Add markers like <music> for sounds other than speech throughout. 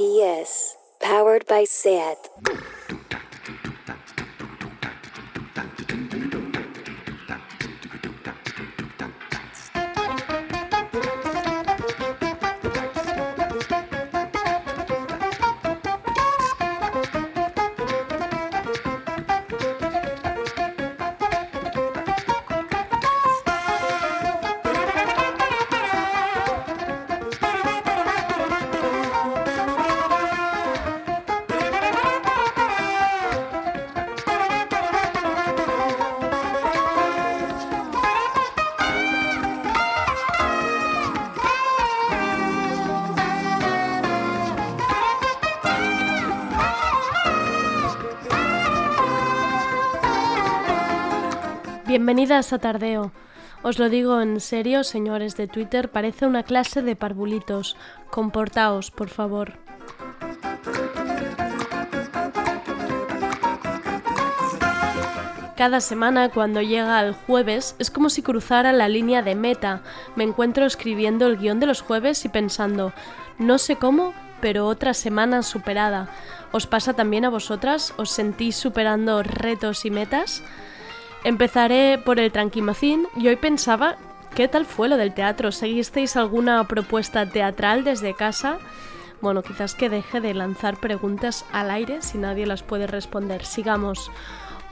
RPS, powered by SAT. Bienvenidas a Tardeo. Os lo digo en serio, señores de Twitter, parece una clase de parvulitos. Comportaos, por favor. Cada semana cuando llega el jueves es como si cruzara la línea de meta. Me encuentro escribiendo el guion de los jueves y pensando, no sé cómo, pero otra semana superada. ¿Os pasa también a vosotras? ¿Os sentís superando retos y metas? Empezaré por el Tranquimacín y hoy pensaba, ¿qué tal fue lo del teatro? ¿Seguisteis alguna propuesta teatral desde casa? Bueno, quizás que deje de lanzar preguntas al aire si nadie las puede responder. Sigamos.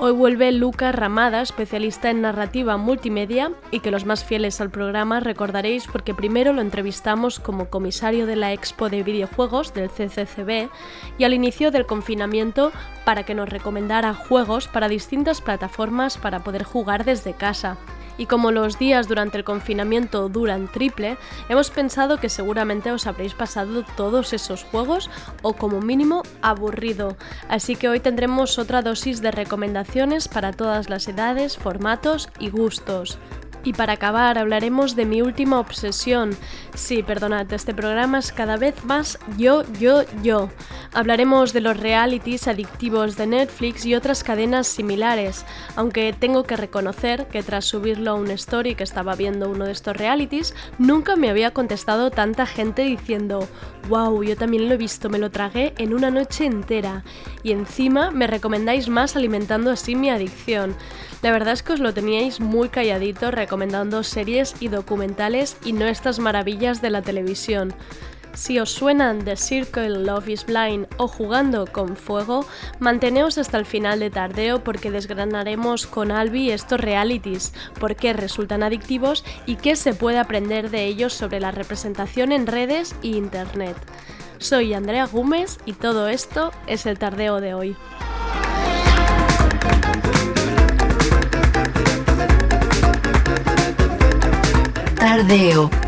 Hoy vuelve Lucas Ramada, especialista en narrativa multimedia y que los más fieles al programa recordaréis porque primero lo entrevistamos como comisario de la Expo de Videojuegos del CCCB y al inicio del confinamiento para que nos recomendara juegos para distintas plataformas para poder jugar desde casa. Y como los días durante el confinamiento duran triple, hemos pensado que seguramente os habréis pasado todos esos juegos o como mínimo aburrido. Así que hoy tendremos otra dosis de recomendaciones para todas las edades, formatos y gustos. Y para acabar hablaremos de mi última obsesión. Sí, perdonad, este programa es cada vez más yo, yo, yo. Hablaremos de los realities adictivos de Netflix y otras cadenas similares, aunque tengo que reconocer que tras subirlo a un story que estaba viendo uno de estos realities, nunca me había contestado tanta gente diciendo, wow, yo también lo he visto, me lo tragué en una noche entera. Y encima me recomendáis más alimentando así mi adicción. La verdad es que os lo teníais muy calladito recomendando series y documentales y no estas maravillas de la televisión. Si os suenan The Circle, Love is Blind o Jugando con Fuego, manteneos hasta el final de tardeo porque desgranaremos con Albi estos realities, por qué resultan adictivos y qué se puede aprender de ellos sobre la representación en redes e internet. Soy Andrea Gómez y todo esto es el tardeo de hoy. Tardeo.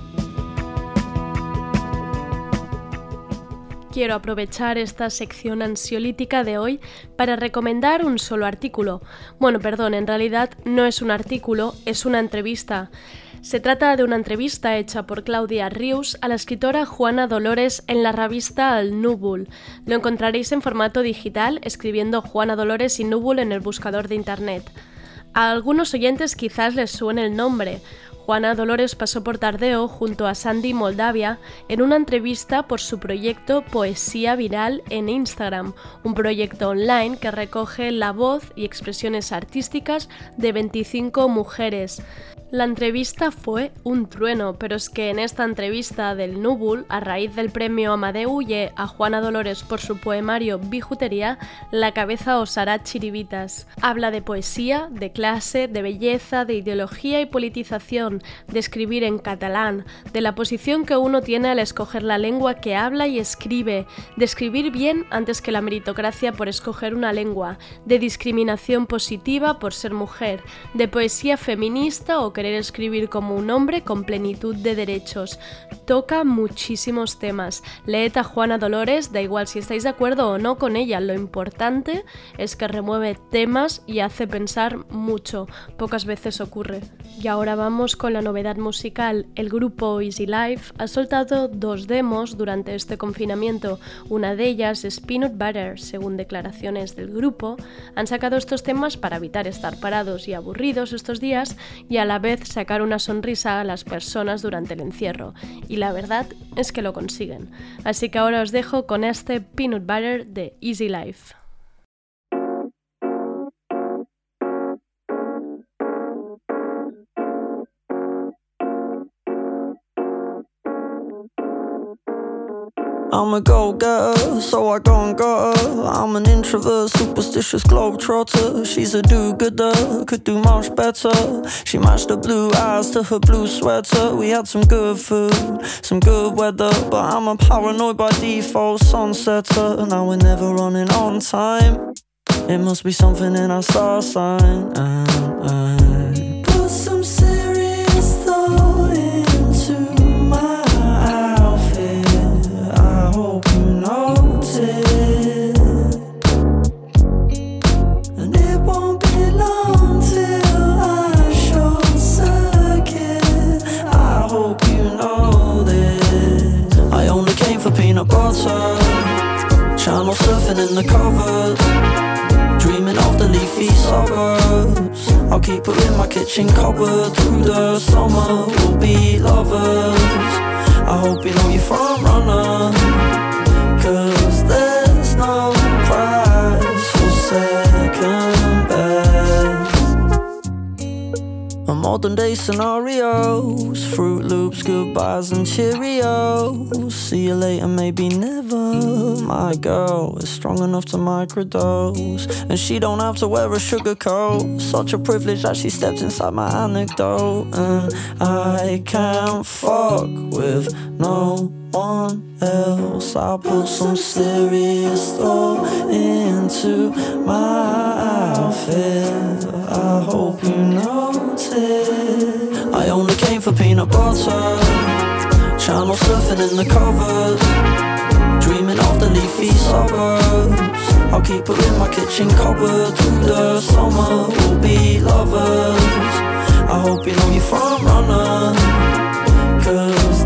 Quiero aprovechar esta sección ansiolítica de hoy para recomendar un solo artículo. Bueno, perdón, en realidad no es un artículo, es una entrevista. Se trata de una entrevista hecha por Claudia Rius a la escritora Juana Dolores en la revista Al Núbul. Lo encontraréis en formato digital escribiendo Juana Dolores y Núbul en el buscador de internet. A algunos oyentes quizás les suene el nombre. Juana Dolores pasó por Tardeo junto a Sandy Moldavia en una entrevista por su proyecto Poesía Viral en Instagram, un proyecto online que recoge la voz y expresiones artísticas de 25 mujeres. La entrevista fue un trueno, pero es que en esta entrevista del Núbul, a raíz del premio Amadeu y a Juana Dolores por su poemario Bijutería, la cabeza os hará chiribitas. Habla de poesía, de clase, de belleza, de ideología y politización, de escribir en catalán, de la posición que uno tiene al escoger la lengua que habla y escribe, de escribir bien antes que la meritocracia por escoger una lengua, de discriminación positiva por ser mujer, de poesía feminista o que querer escribir como un hombre con plenitud de derechos. Toca muchísimos temas. Leed a Juana Dolores, da igual si estáis de acuerdo o no con ella, lo importante es que remueve temas y hace pensar mucho. Pocas veces ocurre. Y ahora vamos con la novedad musical. El grupo Easy Life ha soltado dos demos durante este confinamiento. Una de ellas es Peanut Butter, según declaraciones del grupo. Han sacado estos temas para evitar estar parados y aburridos estos días y a la vez sacar una sonrisa a las personas durante el encierro. Y la verdad es que lo consiguen. Así que ahora os dejo con este Peanut Butter de Easy Life. I'm a go-getter, so I go and got her. I'm an introvert, superstitious globetrotter. She's a do-gooder, could do much better. She matched her blue eyes to her blue sweater. We had some good food, some good weather, but I'm a paranoid by default sunsetter. Now we're never running on time. It must be something in our star sign. And my cupboard through the summer. We'll be lovers. I hope you know you're front runner. Cause there's no prize for second best. A modern day scenarios, Fruit Loops, goodbyes and Cheerios. See you later, maybe never. My girl is strong enough to microdose, and she don't have to wear a sugar coat. Such a privilege that she stepped inside my anecdote, and I can't fuck with no one else. I put some serious thought into my outfit. I hope you notice. I only came for peanut butter. Channel surfing in the covers. Dreaming of the leafy suburbs. I'll keep her in my kitchen cupboard through the summer. We'll be lovers. I hope you know you're front runner. Cause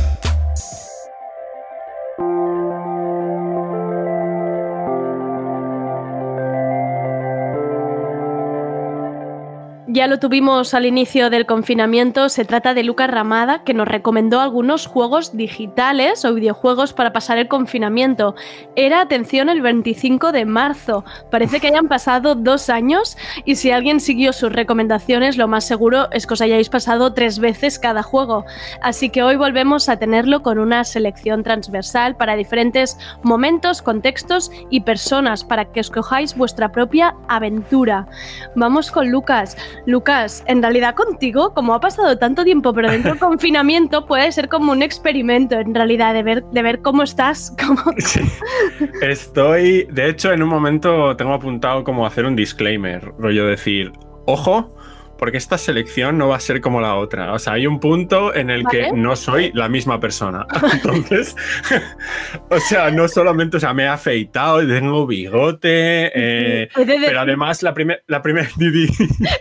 Ya lo tuvimos al inicio del confinamiento, se trata de Lucas Ramada, que nos recomendó algunos juegos digitales o videojuegos para pasar el confinamiento. Era, atención, el 25 de marzo. Parece que hayan pasado dos años y si alguien siguió sus recomendaciones, lo más seguro es que os hayáis pasado tres veces cada juego. Así que hoy volvemos a tenerlo con una selección transversal para diferentes momentos, contextos y personas, para que escojáis vuestra propia aventura. Vamos con Lucas. Lucas, en realidad contigo, como ha pasado tanto tiempo, pero dentro del <laughs> confinamiento, puede ser como un experimento, en realidad, de ver, de ver cómo estás. Cómo... <laughs> Sí. Estoy, de hecho, en un momento tengo apuntado como hacer un disclaimer, rollo decir, ojo, porque esta selección no va a ser como la otra. O sea, hay un punto en el que no soy la misma persona. <laughs> Entonces, <laughs> o sea, no solamente, o sea, me he afeitado, tengo bigote, eh, He de decir- pero además la primera, la primera, <laughs>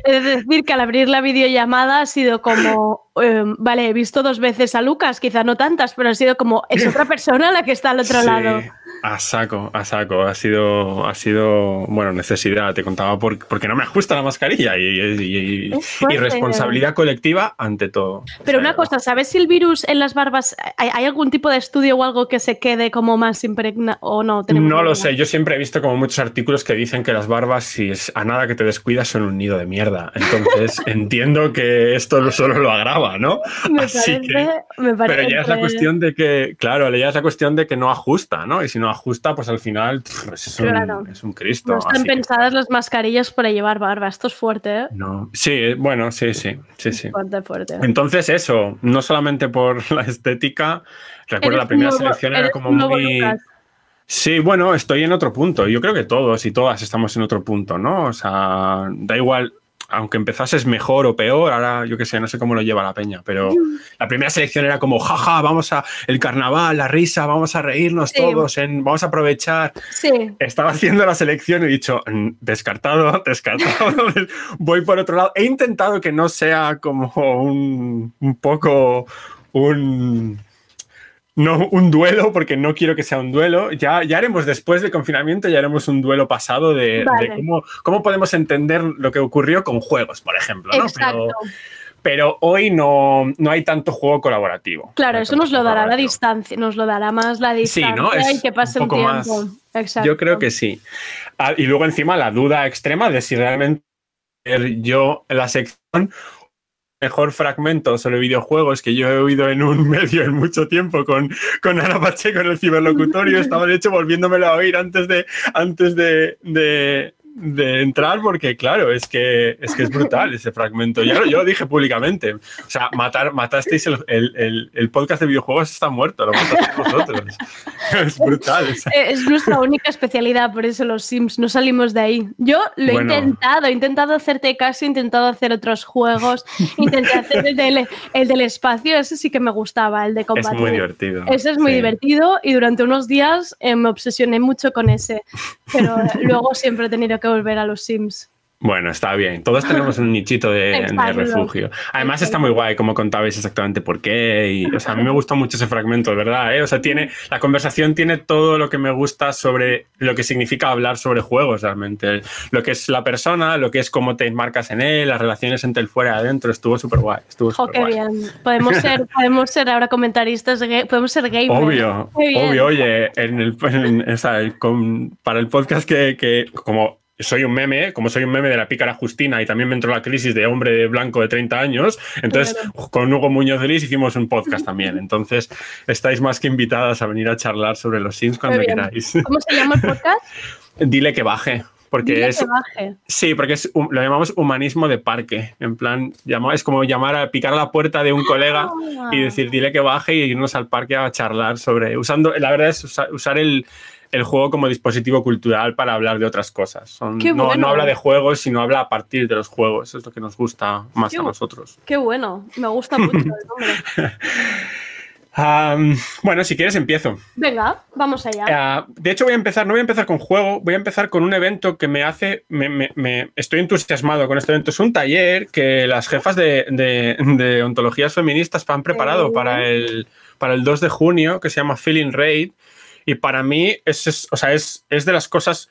He de decir que al abrir la videollamada ha sido como, eh, vale, he visto dos veces a Lucas, quizá no tantas, pero ha sido como, es otra persona la que está al otro Sí. lado. A saco, a saco. Ha sido, ha sido bueno, necesidad. Te contaba por, porque no me ajusta la mascarilla y, y- y- Es fuerte. y responsabilidad colectiva ante todo. Pero O sea, una cosa, ¿sabes si el virus en las barbas, hay, hay algún tipo de estudio o algo que se quede como más impregna o no? Tenemos No lo sé, yo siempre he visto como muchos artículos que dicen que las barbas, si es a nada que te descuidas, son un nido de mierda. Entonces <laughs> entiendo que esto lo- solo lo agrava, ¿no? Me Así parece, que- me parece. Pero ya es la cuestión de que, claro, ya es la cuestión de que no ajusta, ¿no? Y si no ajusta, pues al final pff, es, un, Claro. es un Cristo. No están así que- pensadas las mascarillas para llevar barba. Esto es fuerte, ¿eh? no. Sí, bueno, sí, sí, sí, sí. Fuerte, fuerte. Entonces eso, no solamente por <laughs> la estética, recuerdo Eres la primera nuevo- selección era como muy... Lucas. Sí, bueno, estoy en otro punto. Yo creo que todos y todas estamos en otro punto, ¿no? O sea, da igual, aunque empezases mejor o peor, ahora yo qué sé, no sé cómo lo lleva la peña, pero <laughs> la primera selección era como, jaja, vamos a el carnaval, la risa, vamos a reírnos Sí. todos, en, vamos a aprovechar. Sí. Estaba haciendo la selección y he dicho, "Mm, descartado, <laughs> descartado, <laughs> voy por otro lado. He intentado que no sea como un, un poco un... No un duelo, porque no quiero que sea un duelo. Ya, ya haremos después del confinamiento, ya haremos un duelo pasado de, cómo, cómo podemos entender lo que ocurrió con juegos, por ejemplo. ¿no? Exacto. Pero, pero hoy no, no hay tanto juego colaborativo. Claro, No eso nos lo dará la distancia, nos lo dará más la Sí, distancia ¿no? Es y que pase un tiempo. más- Exacto. Yo creo que sí. Ah, y luego encima la duda extrema de si realmente yo la sección mejor fragmento sobre videojuegos que yo he oído en un <laughs> medio en mucho tiempo con, con Ana Pacheco en el ciberlocutorio. <laughs> Estaba de hecho volviéndomelo a oír antes de, antes de, de- de entrar porque claro, es que es, que es brutal ese fragmento. Ya lo, yo lo dije públicamente. O sea, matar, matasteis el, el- el- el podcast de videojuegos está muerto, lo matasteis vosotros. Es brutal. Es nuestra única especialidad, por eso los Sims, no salimos de ahí. Yo lo he intentado, he intentado hacerte caso, he intentado hacer otros juegos, intenté hacer el del, el del espacio, ese sí que me gustaba, el de es combatir. muy divertido. Ese es muy Sí. divertido y durante unos días eh, me obsesioné mucho con ese, pero <laughs> luego siempre he tenido que volver a los Sims. Bueno, está bien. Todos tenemos un nichito de, <laughs> refugio. Además está muy guay como contabais exactamente por qué. Y, o sea, a mí me gustó mucho ese fragmento, verdad. ¿eh? O sea, tiene, la conversación tiene todo lo que me gusta sobre lo que significa hablar sobre juegos realmente. Lo que es la persona, lo que es cómo te marcas en él, las relaciones entre el fuera y adentro. Estuvo súper guay. Estuvo Jo, qué bien. Podemos ser, <laughs> podemos ser ahora comentaristas, podemos ser gamers. Obvio, obvio, oye, en el, en- o sea, el- con- para el podcast que, que como soy un meme, como soy un meme de la pícara Justina y también me entró la crisis de hombre blanco de 30 años, entonces con Hugo Muñoz de Lis hicimos un podcast <laughs> también, entonces estáis más que invitadas a venir a charlar sobre los Sims cuando queráis. <laughs> ¿Cómo se llama el podcast? Dile que baje. Porque Dile es, que baje. Sí, porque es, lo llamamos humanismo de parque. En plan, es como llamar a picar a la puerta de un colega Ah. y decir, dile que baje y irnos al parque a charlar sobre. Usando, la verdad es usa- usar el, el juego como dispositivo cultural para hablar de otras cosas. Son- Qué no, bueno. no habla de juegos, sino habla a partir de los juegos. Eso es lo que nos gusta más Qué a nosotros. Qué bueno, me gusta mucho el nombre. <laughs> Bueno, si quieres empiezo. Venga, vamos allá. Ah, de hecho, voy a empezar, no voy a empezar con juego, voy a empezar con un evento que me hace, me, me- me- estoy entusiasmado con este evento. Es un taller que las jefas de, de- de ontologías feministas han preparado para el, para el 2 de junio, que se llama Feeling Raid. Y para mí es, es- o sea, es, es de las cosas...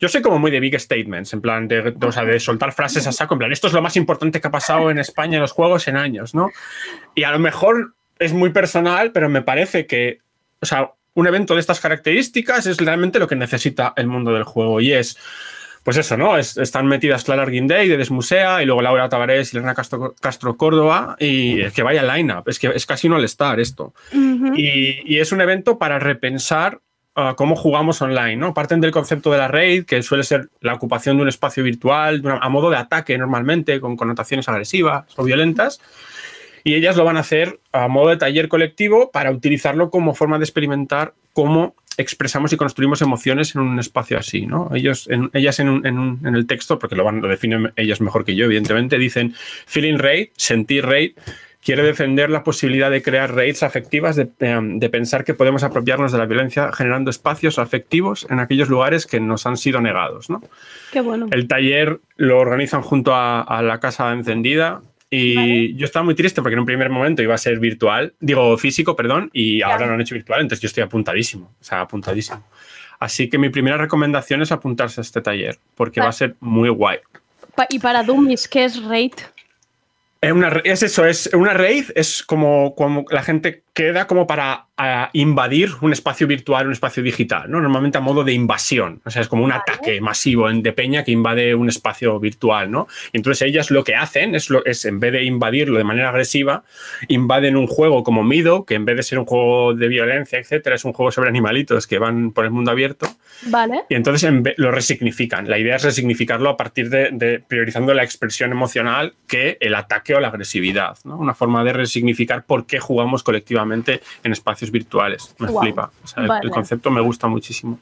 Yo soy como muy de big statements, en plan de, de- o sea, de soltar frases a saco, en plan, esto es lo más importante que ha pasado en España en los juegos en años, ¿no? Y a lo mejor es muy personal, pero me parece que, o sea, un evento de estas características es realmente lo que necesita el mundo del juego y es, pues eso, ¿no? Es- están metidas Clara Arguindey de Desmusea y luego Laura Tavares y Elena Castro, Castro Córdoba y es que vaya line-up, es que es casi un all-star esto. Y, y es un evento para repensar ah, cómo jugamos online, ¿no? Parten del concepto de la raid, que suele ser la ocupación de un espacio virtual una- a modo de ataque normalmente, con connotaciones agresivas o violentas. Y ellas lo van a hacer a modo de taller colectivo para utilizarlo como forma de experimentar cómo expresamos y construimos emociones en un espacio así, ¿no? Ellos, en- ellas en, un- en un- en el texto, porque lo, van, lo definen ellas mejor que yo, evidentemente, dicen feeling raid, sentir raid, quiere defender la posibilidad de crear raids afectivas, de, eh, de pensar que podemos apropiarnos de la violencia generando espacios afectivos en aquellos lugares que nos han sido negados, ¿no? Qué bueno. El taller lo organizan junto a, a la Casa Encendida Y yo estaba muy triste porque en un primer momento iba a ser virtual, digo físico, perdón, y ahora lo han hecho virtual, entonces yo estoy apuntadísimo, o sea, apuntadísimo. Así que mi primera recomendación es apuntarse a este taller, porque va a ser muy guay. Y para Dummies, ¿qué es Raid? Es, una, es eso, es una raid, es como, como la gente queda como para invadir un espacio virtual, un espacio digital, ¿no? Normalmente a modo de invasión, o sea, es como un ataque masivo de peña que invade un espacio virtual, ¿no? Y entonces ellas lo que hacen es, lo, es en vez de invadirlo de manera agresiva, invaden un juego como Mido, que en vez de ser un juego de violencia, etcétera, es un juego sobre animalitos que van por el mundo abierto, Vale. y entonces en lo resignifican. La idea es resignificarlo a partir de, de priorizando la expresión emocional que el ataque o la agresividad. ¿no? Una forma de resignificar por qué jugamos colectivamente en espacios virtuales. Me Guau. flipa. O sea, el- Vale. El concepto me gusta muchísimo.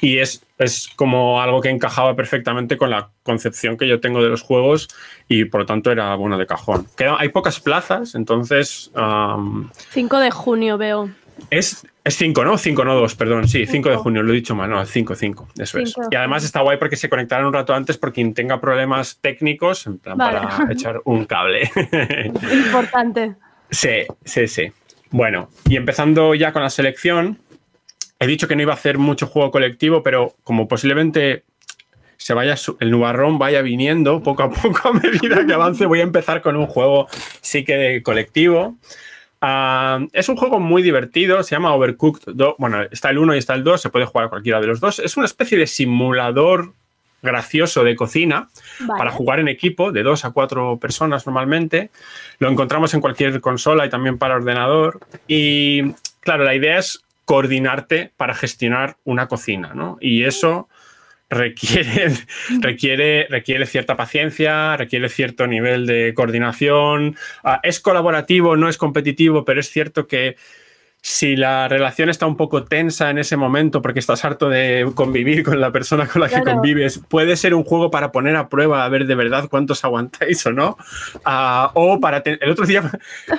Y es, es como algo que encajaba perfectamente con la concepción que yo tengo de los juegos y por lo tanto era bueno de cajón. Queda- hay pocas plazas, entonces am, 5 de junio veo. es, es 5, ¿no? 5, no 2, perdón. Sí, 5 de junio, lo he dicho mal, no, 5, 5, eso es. Cinco Y además está guay porque se conectarán un rato antes por quien tenga problemas técnicos, en plan Vale. para echar un cable. <laughs> Importante. sí, sí, sí. Bueno, y empezando ya con la selección, he dicho que no iba a hacer mucho juego colectivo, pero como posiblemente se vaya el nubarrón vaya viniendo poco a <laughs> poco a medida que avance, voy a empezar con un juego sí que colectivo. Ah, es un juego muy divertido, se llama Overcooked 2. Bueno, está el 1 y está el 2, se puede jugar cualquiera de los dos. Es una especie de simulador gracioso de cocina Vale. para jugar en equipo de dos a cuatro personas normalmente. Lo encontramos en cualquier consola y también para ordenador. Y claro, la idea es coordinarte para gestionar una cocina, ¿no? Y eso requiere, <laughs> requiere, requiere cierta paciencia, requiere cierto nivel de coordinación. Ah, es colaborativo, no es competitivo, pero es cierto que si la relación está un poco tensa en ese momento porque estás harto de convivir con la persona con la que convives, puede ser un juego para poner a prueba a ver de verdad cuántos aguantáis o no. Ah, o para el otro día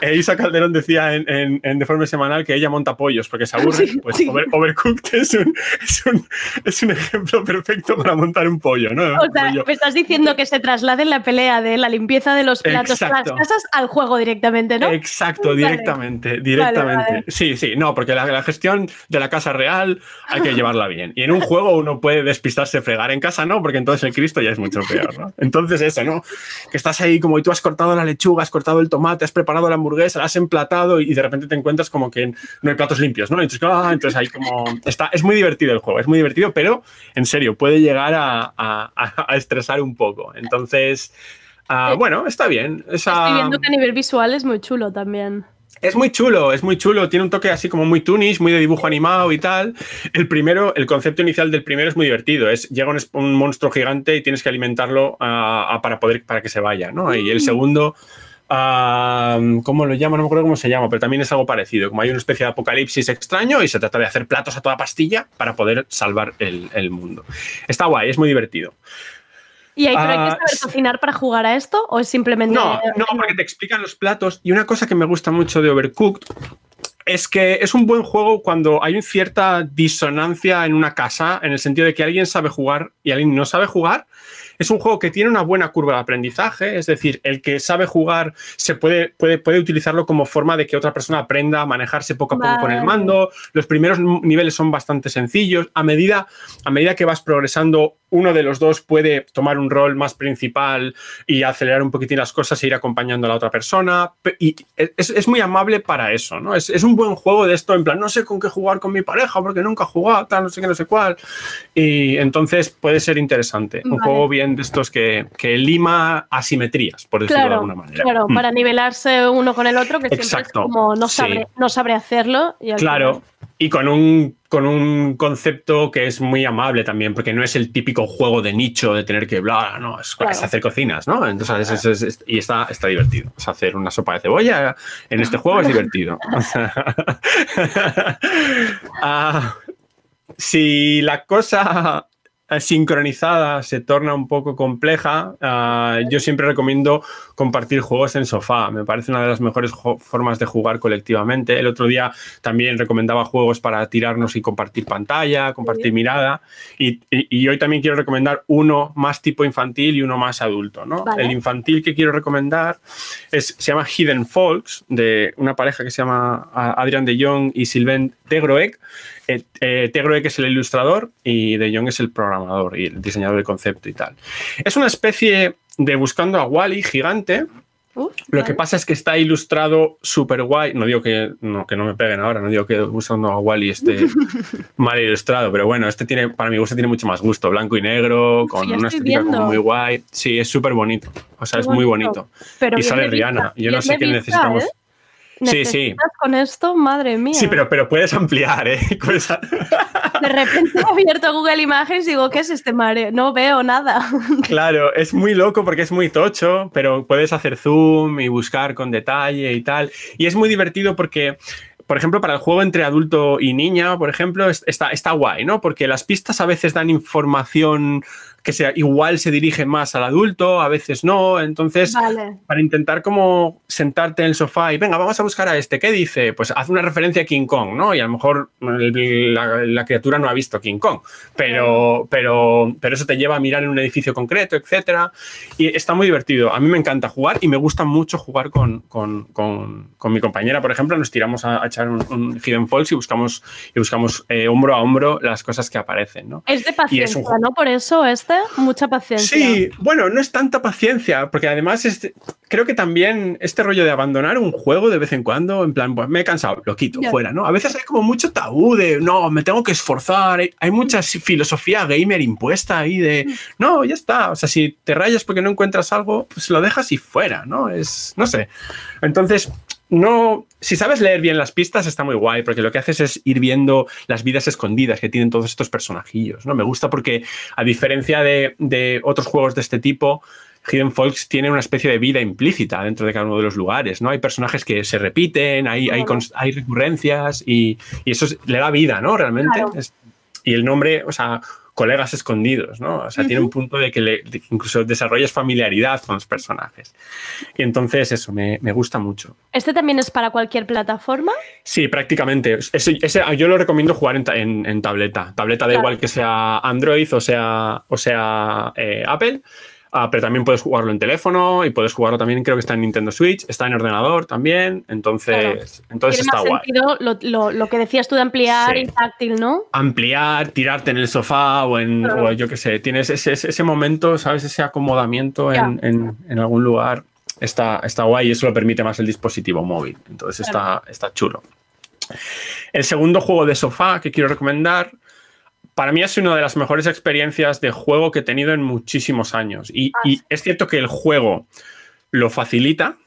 eh, Isa Calderón decía en, en, en Deforme Semanal que ella monta pollos porque se aburre. Sí, pues sí. Over- Overcooked <laughs> es un, es, un, es un ejemplo perfecto para montar un pollo, ¿no? O sea, me estás diciendo que se traslade la pelea de la limpieza de los platos a las Exacto. casas al juego directamente, ¿no? Exacto, Vale. directamente, directamente. vale. Sí, sí, no, porque la, la gestión de la casa real hay que llevarla bien. Y en un juego uno puede despistarse, fregar en casa, no, porque entonces el Cristo ya es mucho peor, ¿no? Entonces eso, ¿no? Que estás ahí como y tú has cortado la lechuga, has cortado el tomate, has preparado la hamburguesa, la has emplatado y de repente te encuentras como que no hay platos limpios, ¿no? Entonces, ah, entonces ahí como... Está, es muy divertido el juego, es muy divertido, pero en serio, puede llegar a, a- a- estresar un poco. Entonces... Eh, bueno, está bien. Esa- Estoy viendo que a nivel visual es muy chulo también. Es muy chulo, es muy chulo. Tiene un toque así como muy tunis, muy de dibujo animado y tal. El primero, el concepto inicial del primero es muy divertido. Es llega un, un monstruo gigante y tienes que alimentarlo ah, ah, para poder para que se vaya, ¿no? Y el segundo, ah, ¿cómo lo llamo? No me acuerdo cómo se llama, pero también es algo parecido. Como hay una especie de apocalipsis extraño y se trata de hacer platos a toda pastilla para poder salvar el, el mundo. Está guay, es muy divertido. ¿Y hay, que Ah, saber cocinar para jugar a esto? ¿O es simplemente.? No, no, porque te explican los platos. Y una cosa que me gusta mucho de Overcooked es que es un buen juego cuando hay una cierta disonancia en una casa, en el sentido de que alguien sabe jugar y alguien no sabe jugar. Es un juego que tiene una buena curva de aprendizaje, es decir, el que sabe jugar se puede, puede, puede utilizarlo como forma de que otra persona aprenda a manejarse poco a poco con el mando. Los primeros niveles son bastante sencillos. A medida, a medida que vas progresando, uno de los dos puede tomar un rol más principal y acelerar un poquitín las cosas e ir acompañando a la otra persona. Pe- Y es, es muy amable para eso, ¿no? Es, es un buen juego de esto, en plan, no sé con qué jugar con mi pareja porque nunca he jugado, tal, no sé qué, no sé cuál. Y entonces puede ser interesante. Un Vale. juego bien de estos que, que lima asimetrías, por decirlo de Claro, alguna manera. claro, Mm. para nivelarse uno con el otro, que siempre Exacto, es como no sí. sabe, no sabe hacerlo. Y Claro, final- y con un, con un concepto que es muy amable también, porque no es el típico juego de nicho de tener que bla, no, es, Claro. es hacer cocinas, ¿no? Entonces, es- es- es- y está, está divertido. Es hacer una sopa de cebolla en este juego es divertido. <laughs> Ah, si la cosa sincronizada se torna un poco compleja, ah, yo siempre recomiendo compartir juegos en sofá. Me parece una de las mejores formas de jugar colectivamente. El otro día también recomendaba juegos para tirarnos y compartir pantalla, compartir mirada. Y, hoy también quiero recomendar uno más tipo infantil y uno más adulto. ¿no? El infantil que quiero recomendar es, se llama Hidden Folks, de una pareja que se llama Adrian de Jong y Sylvain Tegroek. Eh, eh, Tegroek es el ilustrador y De Jong es el programador y el diseñador del concepto y tal. Es una especie de Buscando a Wally gigante. Lo que pasa es que está ilustrado súper guay. No digo que no, que no me peguen ahora, no digo que Buscando a Wally esté <laughs> mal ilustrado, pero bueno, este tiene, para mi gusto tiene mucho más gusto, blanco y negro, con una estética muy guay. Sí, es súper bonito. O sea, es muy bonito. y sale Rihanna. Yo no sé qué necesitamos. ¿eh? Sí, sí. Con esto, madre mía. Sí, pero, pero puedes ampliar, ¿eh? <laughs> <laughs> De repente he abierto Google Images y digo, ¿qué es este mare? No veo nada. <laughs> Claro, es muy loco porque es muy tocho, pero puedes hacer zoom y buscar con detalle y tal. Y es muy divertido porque por ejemplo, para el juego entre adulto y niña, por ejemplo, está, está guay, ¿no? Porque las pistas a veces dan información que sea, igual se dirige más al adulto, a veces no. Entonces, para intentar como sentarte en el sofá y venga, vamos a buscar a este, ¿qué dice? Pues haz una referencia a King Kong, ¿no? Y a lo mejor la, criatura no ha visto King Kong, pero, pero, pero eso te lleva a mirar en un edificio concreto, etcétera. Y está muy divertido. A mí me encanta jugar y me gusta mucho jugar con, con, con, con mi compañera, por ejemplo. Nos tiramos a, echar un, Hidden Falls y buscamos, y buscamos eh, hombro a hombro las cosas que aparecen, ¿no? Es de paciencia, ¿no? Por eso este mucha paciencia. Sí, bueno, no es tanta paciencia, porque además creo que también este rollo de abandonar un juego de vez en cuando, en plan, pues me he cansado, lo quito, fuera, ¿no? A veces hay como mucho tabú de, no, me tengo que esforzar, hay, mucha filosofía gamer impuesta ahí de, mm. no, ya está, o sea, si te rayas porque no encuentras algo, pues lo dejas y fuera, ¿no? Es, no sé. Entonces, no, si sabes leer bien las pistas está muy guay, porque lo que haces es ir viendo las vidas escondidas que tienen todos estos personajillos, ¿no? Me gusta porque, a diferencia de, otros juegos de este tipo, Hidden Folks tiene una especie de vida implícita dentro de cada uno de los lugares, ¿no? Hay personajes que se repiten, hay, hay, hay recurrencias y, eso le da vida, ¿no? Realmente. y el nombre, o sea, colegas escondidos, ¿no? O sea, tiene un punto de que le, incluso desarrollas familiaridad con los personajes. Y entonces eso, me, gusta mucho. ¿Este también es para cualquier plataforma? Sí, prácticamente. Ese, yo lo recomiendo jugar en, tableta. Tableta da igual que sea Android o sea, o sea eh, Apple. Ah, pero también puedes jugarlo en teléfono y puedes jugarlo también, creo que está en Nintendo Switch, está en ordenador también, entonces, entonces está guay. Sentido lo, que decías tú de ampliar y táctil, ¿no? Ampliar, tirarte en el sofá o en, yo qué sé, tienes ese, ese, momento, ¿sabes? Ese acomodamiento en, en, algún lugar, está, está guay y eso lo permite más el dispositivo móvil, entonces está, está chulo. El segundo juego de sofá que quiero recomendar para mí es una de las mejores experiencias de juego que he tenido en muchísimos años. Y, ah, es cierto que el juego lo facilita,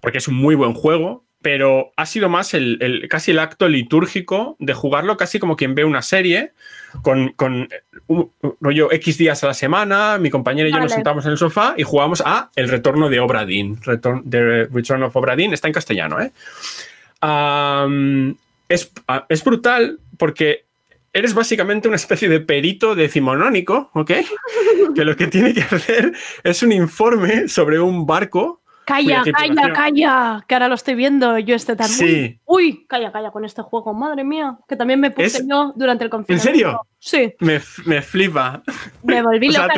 porque es un muy buen juego, pero ha sido más el, casi el acto litúrgico de jugarlo casi como quien ve una serie, con, un rollo X días a la semana, mi compañero y yo nos sentamos en el sofá y jugamos a El Retorno de Obra Dinn. Return, The Return of Obra Dinn está en castellano, ¿eh? es, es brutal porque eres básicamente una especie de perito decimonónico, ¿ok? que lo que tiene que hacer es un informe sobre un barco Calla, calla, calla, que ahora lo estoy viendo yo este también. Sí. Uy, calla, calla con este juego, madre mía, que también me puse yo durante el confinamiento. ¿En serio? Sí. Me, me flipa. Me volví <laughs> loca,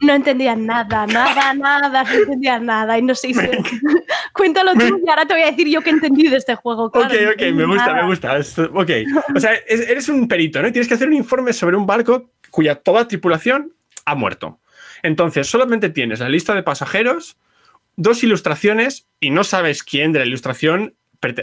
no, entendía, nada, nada, nada, no entendía nada y no sé si... <laughs> Cuéntalo tú y ahora te voy a decir yo qué entendí de este juego. ok, ok, me gusta, me gusta. Ok, o sea, eres un perito, ¿no? tienes que hacer un informe sobre un barco cuya toda tripulación ha muerto. Entonces, solamente tienes la lista de pasajeros, dos ilustraciones y no sabes quién de la ilustración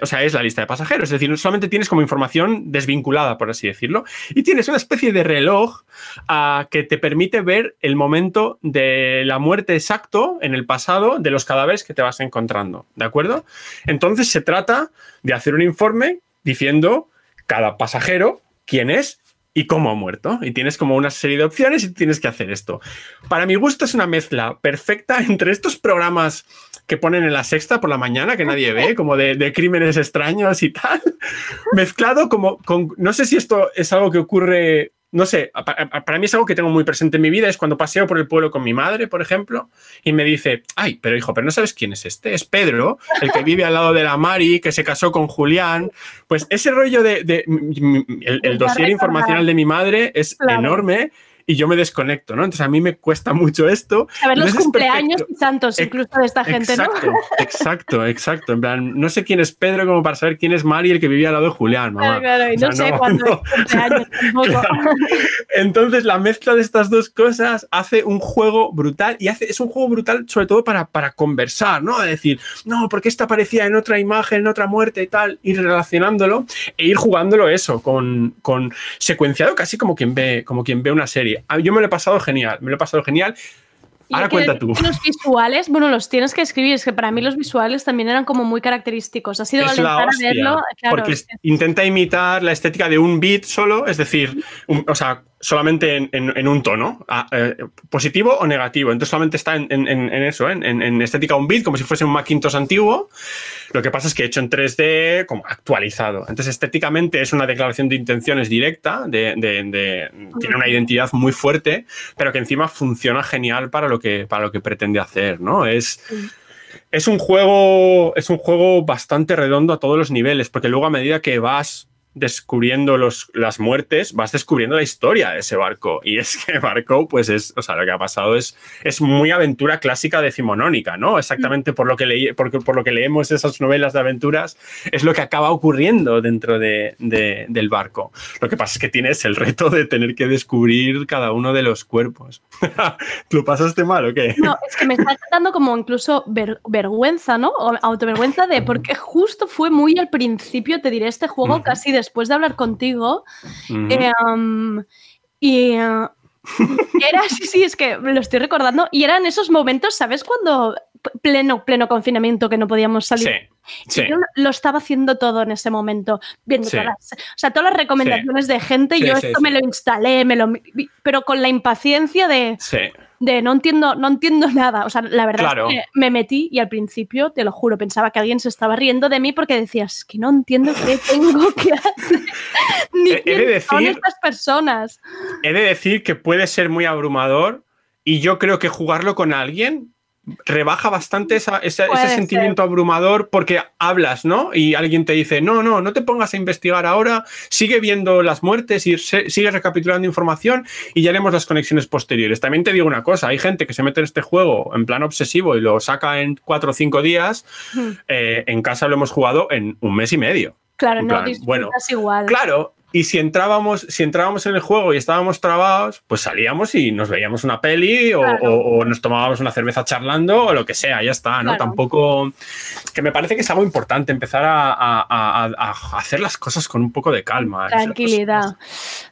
o sea, es la lista de pasajeros, es decir, solamente tienes como información desvinculada, por así decirlo, y tienes una especie de reloj ah, que te permite ver el momento de la muerte exacto en el pasado de los cadáveres que te vas encontrando, ¿de acuerdo? Entonces se trata de hacer un informe diciendo cada pasajero quién es y cómo ha muerto. Y tienes como una serie de opciones y tienes que hacer esto. Para mi gusto es una mezcla perfecta <laughs> entre estos programas que ponen en la sexta por la mañana que nadie ve, como de, crímenes extraños y tal, <laughs> mezclado como con, no sé si esto es algo que ocurre no sé, pa- pa- para mí es algo que tengo muy presente en mi vida, es cuando paseo por el pueblo con mi madre, por ejemplo, y me dice, ay, pero hijo, pero no sabes quién es este, es Pedro, el que vive al lado de la Mari, que se casó con Julián, pues ese rollo de, de- el, el dossier informacional de mi madre es Claro. enorme y yo me desconecto, ¿no? Entonces a mí me cuesta mucho esto. Saber los Entonces es cumpleaños perfecto. y santos incluso de esta gente, exacto, ¿no? exacto, exacto. En plan, no sé quién es Pedro como para saber quién es Mari, el que vivía al lado de Julián, mamá. Claro, claro, y O sea, no sé no, cuándo no. es <laughs> cumpleaños tampoco. Claro. Entonces, la mezcla de estas dos cosas hace un juego brutal y hace, es un juego brutal sobre todo para, para conversar, ¿no? De decir, no, porque esta aparecía en otra imagen, en otra muerte y tal, ir relacionándolo e ir jugándolo eso, con, con secuenciado casi como quien, ve, como quien ve una serie. Yo me lo he pasado genial, me lo he pasado genial. Ahora cuenta tú. Los visuales, bueno, los tienes que escribir, es que para mí los visuales también eran como muy característicos. Ha sido hostia, verlo, claro, porque es intenta imitar la estética de un beat solo, es decir, un- o sea, solamente en, en- en un tono, a- eh, positivo o negativo. Entonces solamente está en, eso, en, estética un beat, como si fuese un Macintosh antiguo. Lo que pasa es que hecho en 3D, como actualizado. Entonces estéticamente es una declaración de intenciones directa, de, de- de- tiene una identidad muy fuerte, pero que encima funciona genial para lo que, para lo que pretende hacer, ¿no? Es... Es un juego. Es un juego bastante redondo a todos los niveles. Porque luego, a medida que vas descubriendo los, las muertes, vas descubriendo la historia de ese barco. Y es que <laughs> barco, pues es. O sea, lo que ha pasado es, es muy aventura clásica decimonónica, ¿no? Exactamente por lo que leí, porque, por lo que leemos esas novelas de aventuras, es lo que acaba ocurriendo dentro de, de- del barco. Lo que pasa es que tienes el reto de tener que descubrir cada uno de los cuerpos. <laughs> ¿Lo pasaste mal o qué? No, es que me está dando como incluso ver- vergüenza, ¿no? O autovergüenza de porque justo fue muy al principio, te diré, este juego, casi después de hablar contigo. Eh, um, y eh, era, sí, sí, es que lo estoy recordando. Y eran esos momentos, ¿sabes? Cuando pleno, pleno confinamiento que no podíamos salir. sí, Yo lo- estaba haciendo todo en ese momento, viendo Sí. todas las, o sea, todas las recomendaciones de gente. Sí, yo sí, esto sí. me lo instalé, me lo, vi- pero con la impaciencia de, Sí. De no entiendo, no entiendo <laughs> nada. O sea, la verdad Claro. es que me metí y al principio, te lo juro, pensaba que alguien se estaba riendo de mí porque decías que no entiendo qué <laughs> tengo que hacer. <laughs> Ni He- he de quién son estas personas. He de decir que puede ser muy abrumador y yo creo que jugarlo con alguien rebaja bastante esa- esa- Puede ese ser. sentimiento abrumador porque hablas, ¿no? Y alguien te dice, no, no, no te pongas a investigar ahora, sigue viendo las muertes y se- sigue recapitulando información y ya haremos las conexiones posteriores. También te digo una cosa, hay gente que se mete en este juego en plan obsesivo y lo saca en cuatro o cinco días, eh, en casa lo hemos jugado en un mes y medio. Claro, En no plan, bueno, igual. Claro, y si entrábamos, si entrábamos en el juego y estábamos trabados, pues salíamos y nos veíamos una peli o, Claro. o- o nos tomábamos una cerveza charlando o lo que sea, ya está, ¿no? Claro. Tampoco. Que me parece que es algo importante empezar a, a- a- a hacer las cosas con un poco de calma. Tranquilidad.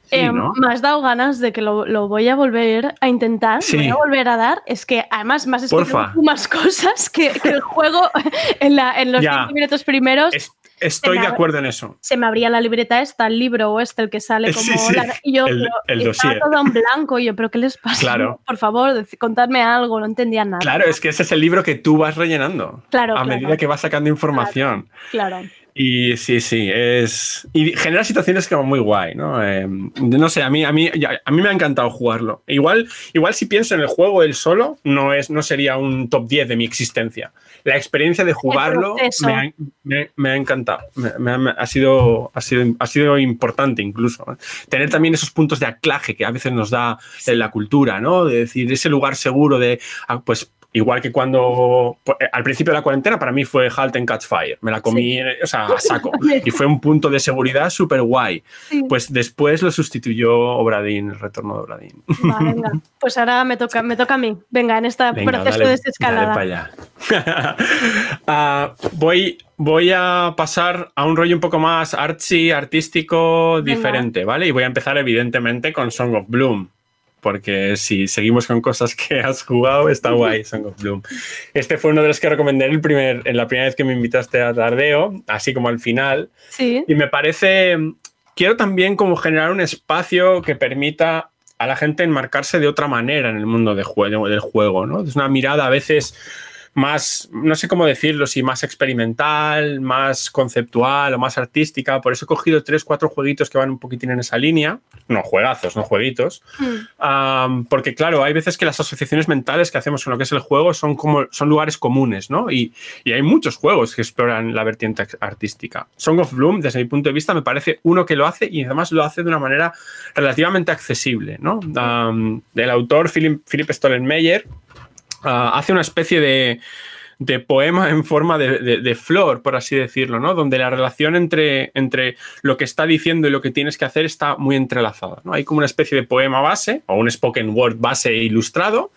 Sí, Eh, ¿no? Me has dado ganas de que lo, lo voy a volver a intentar, Sí. voy a volver a dar. Es que además me has explicado más <laughs> cosas que, que el juego <laughs> en, la- en los Ya. cinco minutos primeros. Es- estoy de acuerdo en eso. se me abría la libreta esta, el libro o este, el que sale <laughs> como... Sí, sí, la- y yo, el- el estaba dossier. todo en blanco. Y yo, ¿pero qué les pasa? Claro. <laughs> Por favor, contadme algo, no entendía nada. Claro, es que ese es el libro que tú vas rellenando. Claro, A claro. medida que vas sacando información. Claro. Y sí, sí, es. Y genera situaciones como muy guay, ¿no? Eh, no sé, a mí, a, mí, a mí me ha encantado jugarlo. Igual, igual si pienso en el juego él solo, no, es, no sería un top 10 de mi existencia. La experiencia de jugarlo me ha, me- me ha encantado. Me- ha- sido, ha, sido, ha sido importante incluso. ¿eh? Tener también esos puntos de anclaje que a veces nos da eh, la cultura, ¿no? De decir, ese lugar seguro de, ah, pues Igual que cuando pues, eh, al principio de la cuarentena para mí fue Halt and Catch Fire. Me la comí, o sea, a saco. <laughs> Y fue un punto de seguridad súper guay. Sí. Pues después lo sustituyó Obradín, el retorno de Obradín. Va, venga. Pues ahora me toca, me toca a mí. Venga, en este Venga, proceso dale- de desescalada. dale para allá. <laughs> Ah, voy, voy a pasar a un rollo un poco más artsy, artístico, Venga. diferente, ¿vale? Y voy a empezar evidentemente con Song of Bloom. Porque si seguimos con cosas <laughs> que has jugado, está guay <laughs> Song of Bloom. Este fue uno de los que recomendé el primer, en la primera vez que me invitaste a Tardeo, así como al final. Sí. Y me parece, quiero también como generar un espacio que permita a la gente enmarcarse de otra manera en el mundo de juego, del juego, ¿no? Es una mirada a veces más, no sé cómo decirlo, si más experimental, más conceptual o más artística. Por eso he cogido tres, cuatro jueguitos que van un poquitín en esa línea. No, juegazos, no jueguitos. Um, porque claro, hay veces que las asociaciones mentales que hacemos con lo que es el juego son como son lugares comunes, ¿no? Y, y hay muchos juegos que exploran la vertiente artística. Song of Bloom, desde mi punto de vista, me parece uno que lo hace y además lo hace de una manera relativamente accesible, ¿no? Um, el autor Philip, Philip Stollenmeyer hace una especie de, de poema en forma de, de, de, flor, por así decirlo, ¿no? Donde la relación entre, entre lo que está diciendo y lo que tienes que hacer está muy entrelazada, ¿no? Hay como una especie de poema base o un spoken word base ilustrado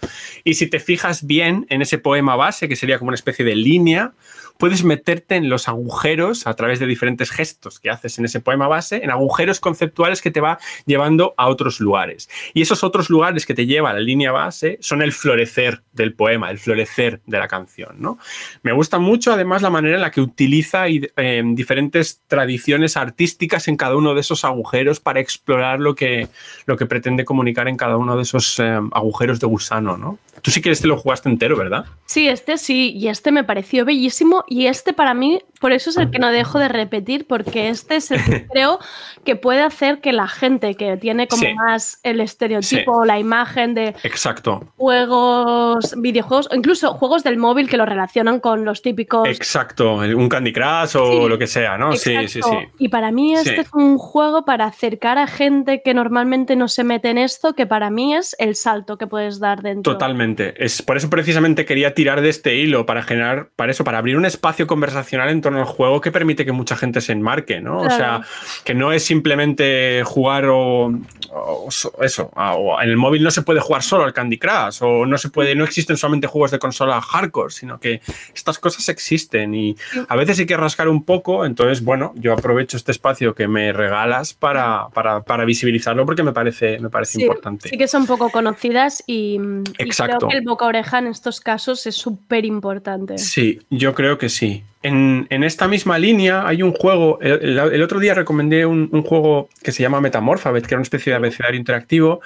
y si te fijas bien en ese poema base, que sería como una especie de línea, puedes meterte en los agujeros a través de diferentes gestos que haces en ese poema base, en agujeros conceptuales que te va llevando a otros lugares. Y esos otros lugares que te lleva a la línea base son el florecer del poema, el florecer de la canción. ¿no? Me gusta mucho además la manera en la que utiliza eh, diferentes tradiciones artísticas en cada uno de esos agujeros para explorar lo que, lo que pretende comunicar en cada uno de esos eh, agujeros de gusano. ¿no? Tú sí que este lo jugaste entero, ¿verdad? Sí, este sí, y este me pareció bellísimo y este para mí, por eso es el que no dejo de repetir, porque este es el que <laughs> creo que puede hacer que la gente que tiene como sí. más el estereotipo, sí. la imagen de Exacto. juegos, videojuegos, o incluso juegos del móvil que lo relacionan con los típicos. Exacto, un Candy Crush o Sí, lo que sea, ¿no? Sí, Exacto. sí, sí. Y para mí este es un juego para acercar a gente que normalmente no se mete en esto, que para mí es el salto que puedes dar dentro. Totalmente. Es por eso precisamente quería tirar de este hilo para generar, para eso, para abrir un espacio conversacional en torno al juego que permite que mucha gente se enmarque, ¿no? O sea, Claro. que no es simplemente jugar o, o so- eso, o en el móvil no se puede jugar solo al Candy Crush o no se puede, no existen solamente juegos de consola hardcore, sino que estas cosas existen y a veces hay que rascar un poco, entonces bueno, yo aprovecho este espacio que me regalas para, para, para visibilizarlo porque me parece, me parece Sí, importante. sí que son poco conocidas y, y creo que el boca oreja en estos casos es súper importante. Sí, yo creo que sí. En, en esta misma línea hay un juego, el, otro día recomendé un, un juego que se llama Metamorphabet, que era una especie de abecedario interactivo.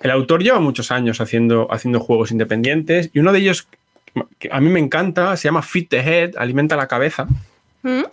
El autor lleva muchos años haciendo, haciendo juegos independientes y uno de ellos que a mí me encanta, se llama Fit the Head, alimenta la cabeza. ¿Mm?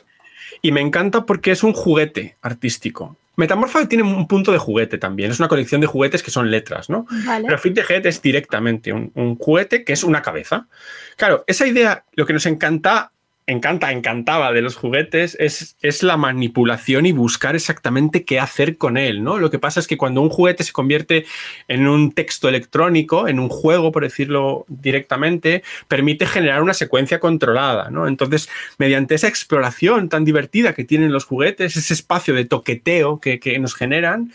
Y me encanta porque es un juguete artístico. Metamorphabet tiene un punto de juguete también, es una colección de juguetes que son letras, ¿no? Vale. Pero Fit the Head es directamente un, un juguete que es una cabeza. Claro, esa idea, lo que nos encanta, encanta, encantaba de los juguetes es, es la manipulación y buscar exactamente qué hacer con él, ¿no? Lo que pasa es que cuando un juguete se convierte en un texto electrónico, en un juego, por decirlo directamente, permite generar una secuencia controlada, ¿no? Entonces, mediante esa exploración tan divertida que tienen los juguetes, ese espacio de toqueteo que, que nos generan,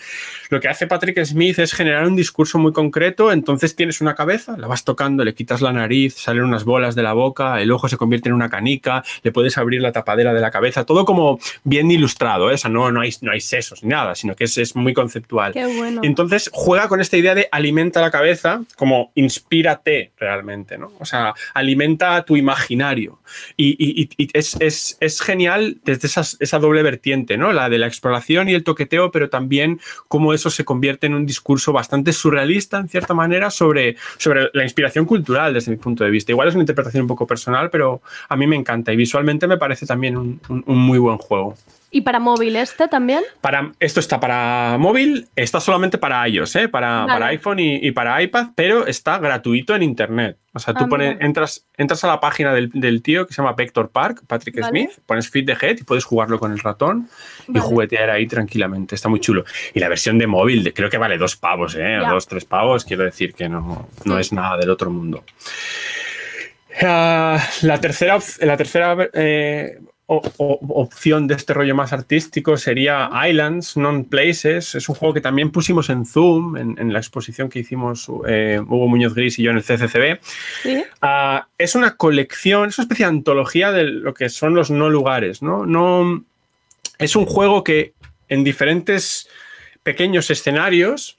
lo que hace Patrick Smith es generar un discurso muy concreto, entonces tienes una cabeza, la vas tocando, le quitas la nariz, salen unas bolas de la boca, el ojo se convierte en una canica, le puedes abrir la tapadera de la cabeza, todo como bien ilustrado, ¿eh? o sea, no, no, hay, no hay sesos ni nada, sino que es, es muy conceptual. Qué bueno. Entonces juega con esta idea de alimenta la cabeza, como inspírate realmente, ¿no? O sea, alimenta tu imaginario. Y, y- y- y es, es- es genial desde esas- esa doble vertiente, ¿no? La de la exploración y el toqueteo, pero también cómo eso se convierte en un discurso bastante surrealista, en cierta manera, sobre, sobre la inspiración cultural desde mi punto de vista. Igual es una interpretación un poco personal, pero a mí me encanta y visualmente me parece también un- un- un muy buen juego. ¿Y para móvil este también? Para, esto está para móvil, está solamente para iOS, ¿eh? para, Vale. para iPhone y, y para iPad, pero está gratuito en Internet. O sea, tú Ah, pones, entras, entras a la página del, del tío que se llama Vector Park, Patrick Vale. Smith, pones Feed the Head y puedes jugarlo con el ratón y juguetear ahí tranquilamente. Está muy chulo. Y la versión de móvil, creo que vale dos pavos, ¿eh? Dos, tres pavos. Quiero decir que no, no es nada del otro mundo. Ah, la tercera, la tercera eh, o- o- opción de este rollo más artístico sería Islands, Non-Places. Es un juego que también pusimos en Zoom, en, en la exposición que hicimos eh, Hugo Muñoz Gris y yo en el CCCB. Sí. Ah, es una colección, es una especie de antología de lo que son los no lugares, ¿no? No, es un juego que en diferentes pequeños escenarios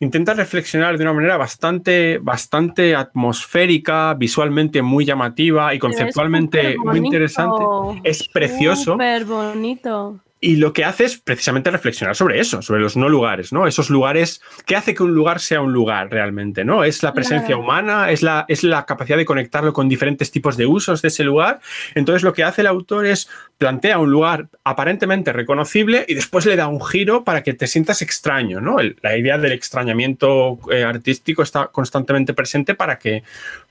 intenta reflexionar de una manera bastante, bastante atmosférica, visualmente muy llamativa y conceptualmente muy interesante. Es precioso. Súper bonito. Y lo que hace es precisamente reflexionar sobre eso, sobre los no lugares, ¿no? Esos lugares, ¿qué hace que un lugar sea un lugar realmente, ¿no? Es la presencia humana, es la, es la capacidad de conectarlo con diferentes tipos de usos de ese lugar. Entonces lo que hace el autor es plantea un lugar aparentemente reconocible y después le da un giro para que te sientas extraño, ¿no? la idea del extrañamiento eh, artístico está constantemente presente para que,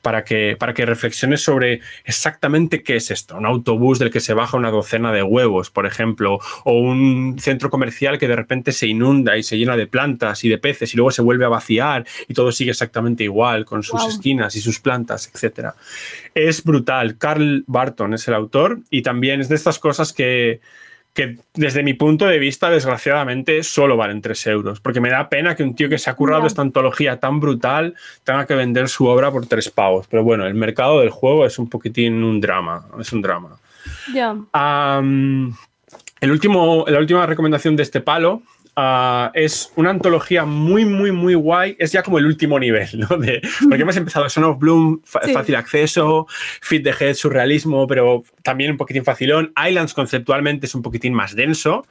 para, que, para que reflexiones sobre exactamente qué es esto. Un autobús del que se baja una docena de huevos, por ejemplo, o un centro comercial que de repente se inunda y se llena de plantas y de peces y luego se vuelve a vaciar y todo sigue exactamente igual con sus esquinas y sus plantas, etc. Es brutal. Carl Barton es el autor y también es de estas cosas que, que desde mi punto de vista, desgraciadamente, solo valen 3 euros. Porque me da pena que un tío que se ha currado esta antología tan brutal tenga que vender su obra por 3 pavos. Pero bueno, el mercado del juego es un poquitín un drama. Es un drama. Ya. el último, la última recomendación de este palo Ah, es una antología muy, muy, muy guay. Es ya como el último nivel, ¿no? De, porque hemos empezado Son of Bloom, fácil acceso, Fit the Head, surrealismo, pero también un poquitín facilón. Islands conceptualmente es un poquitín más denso.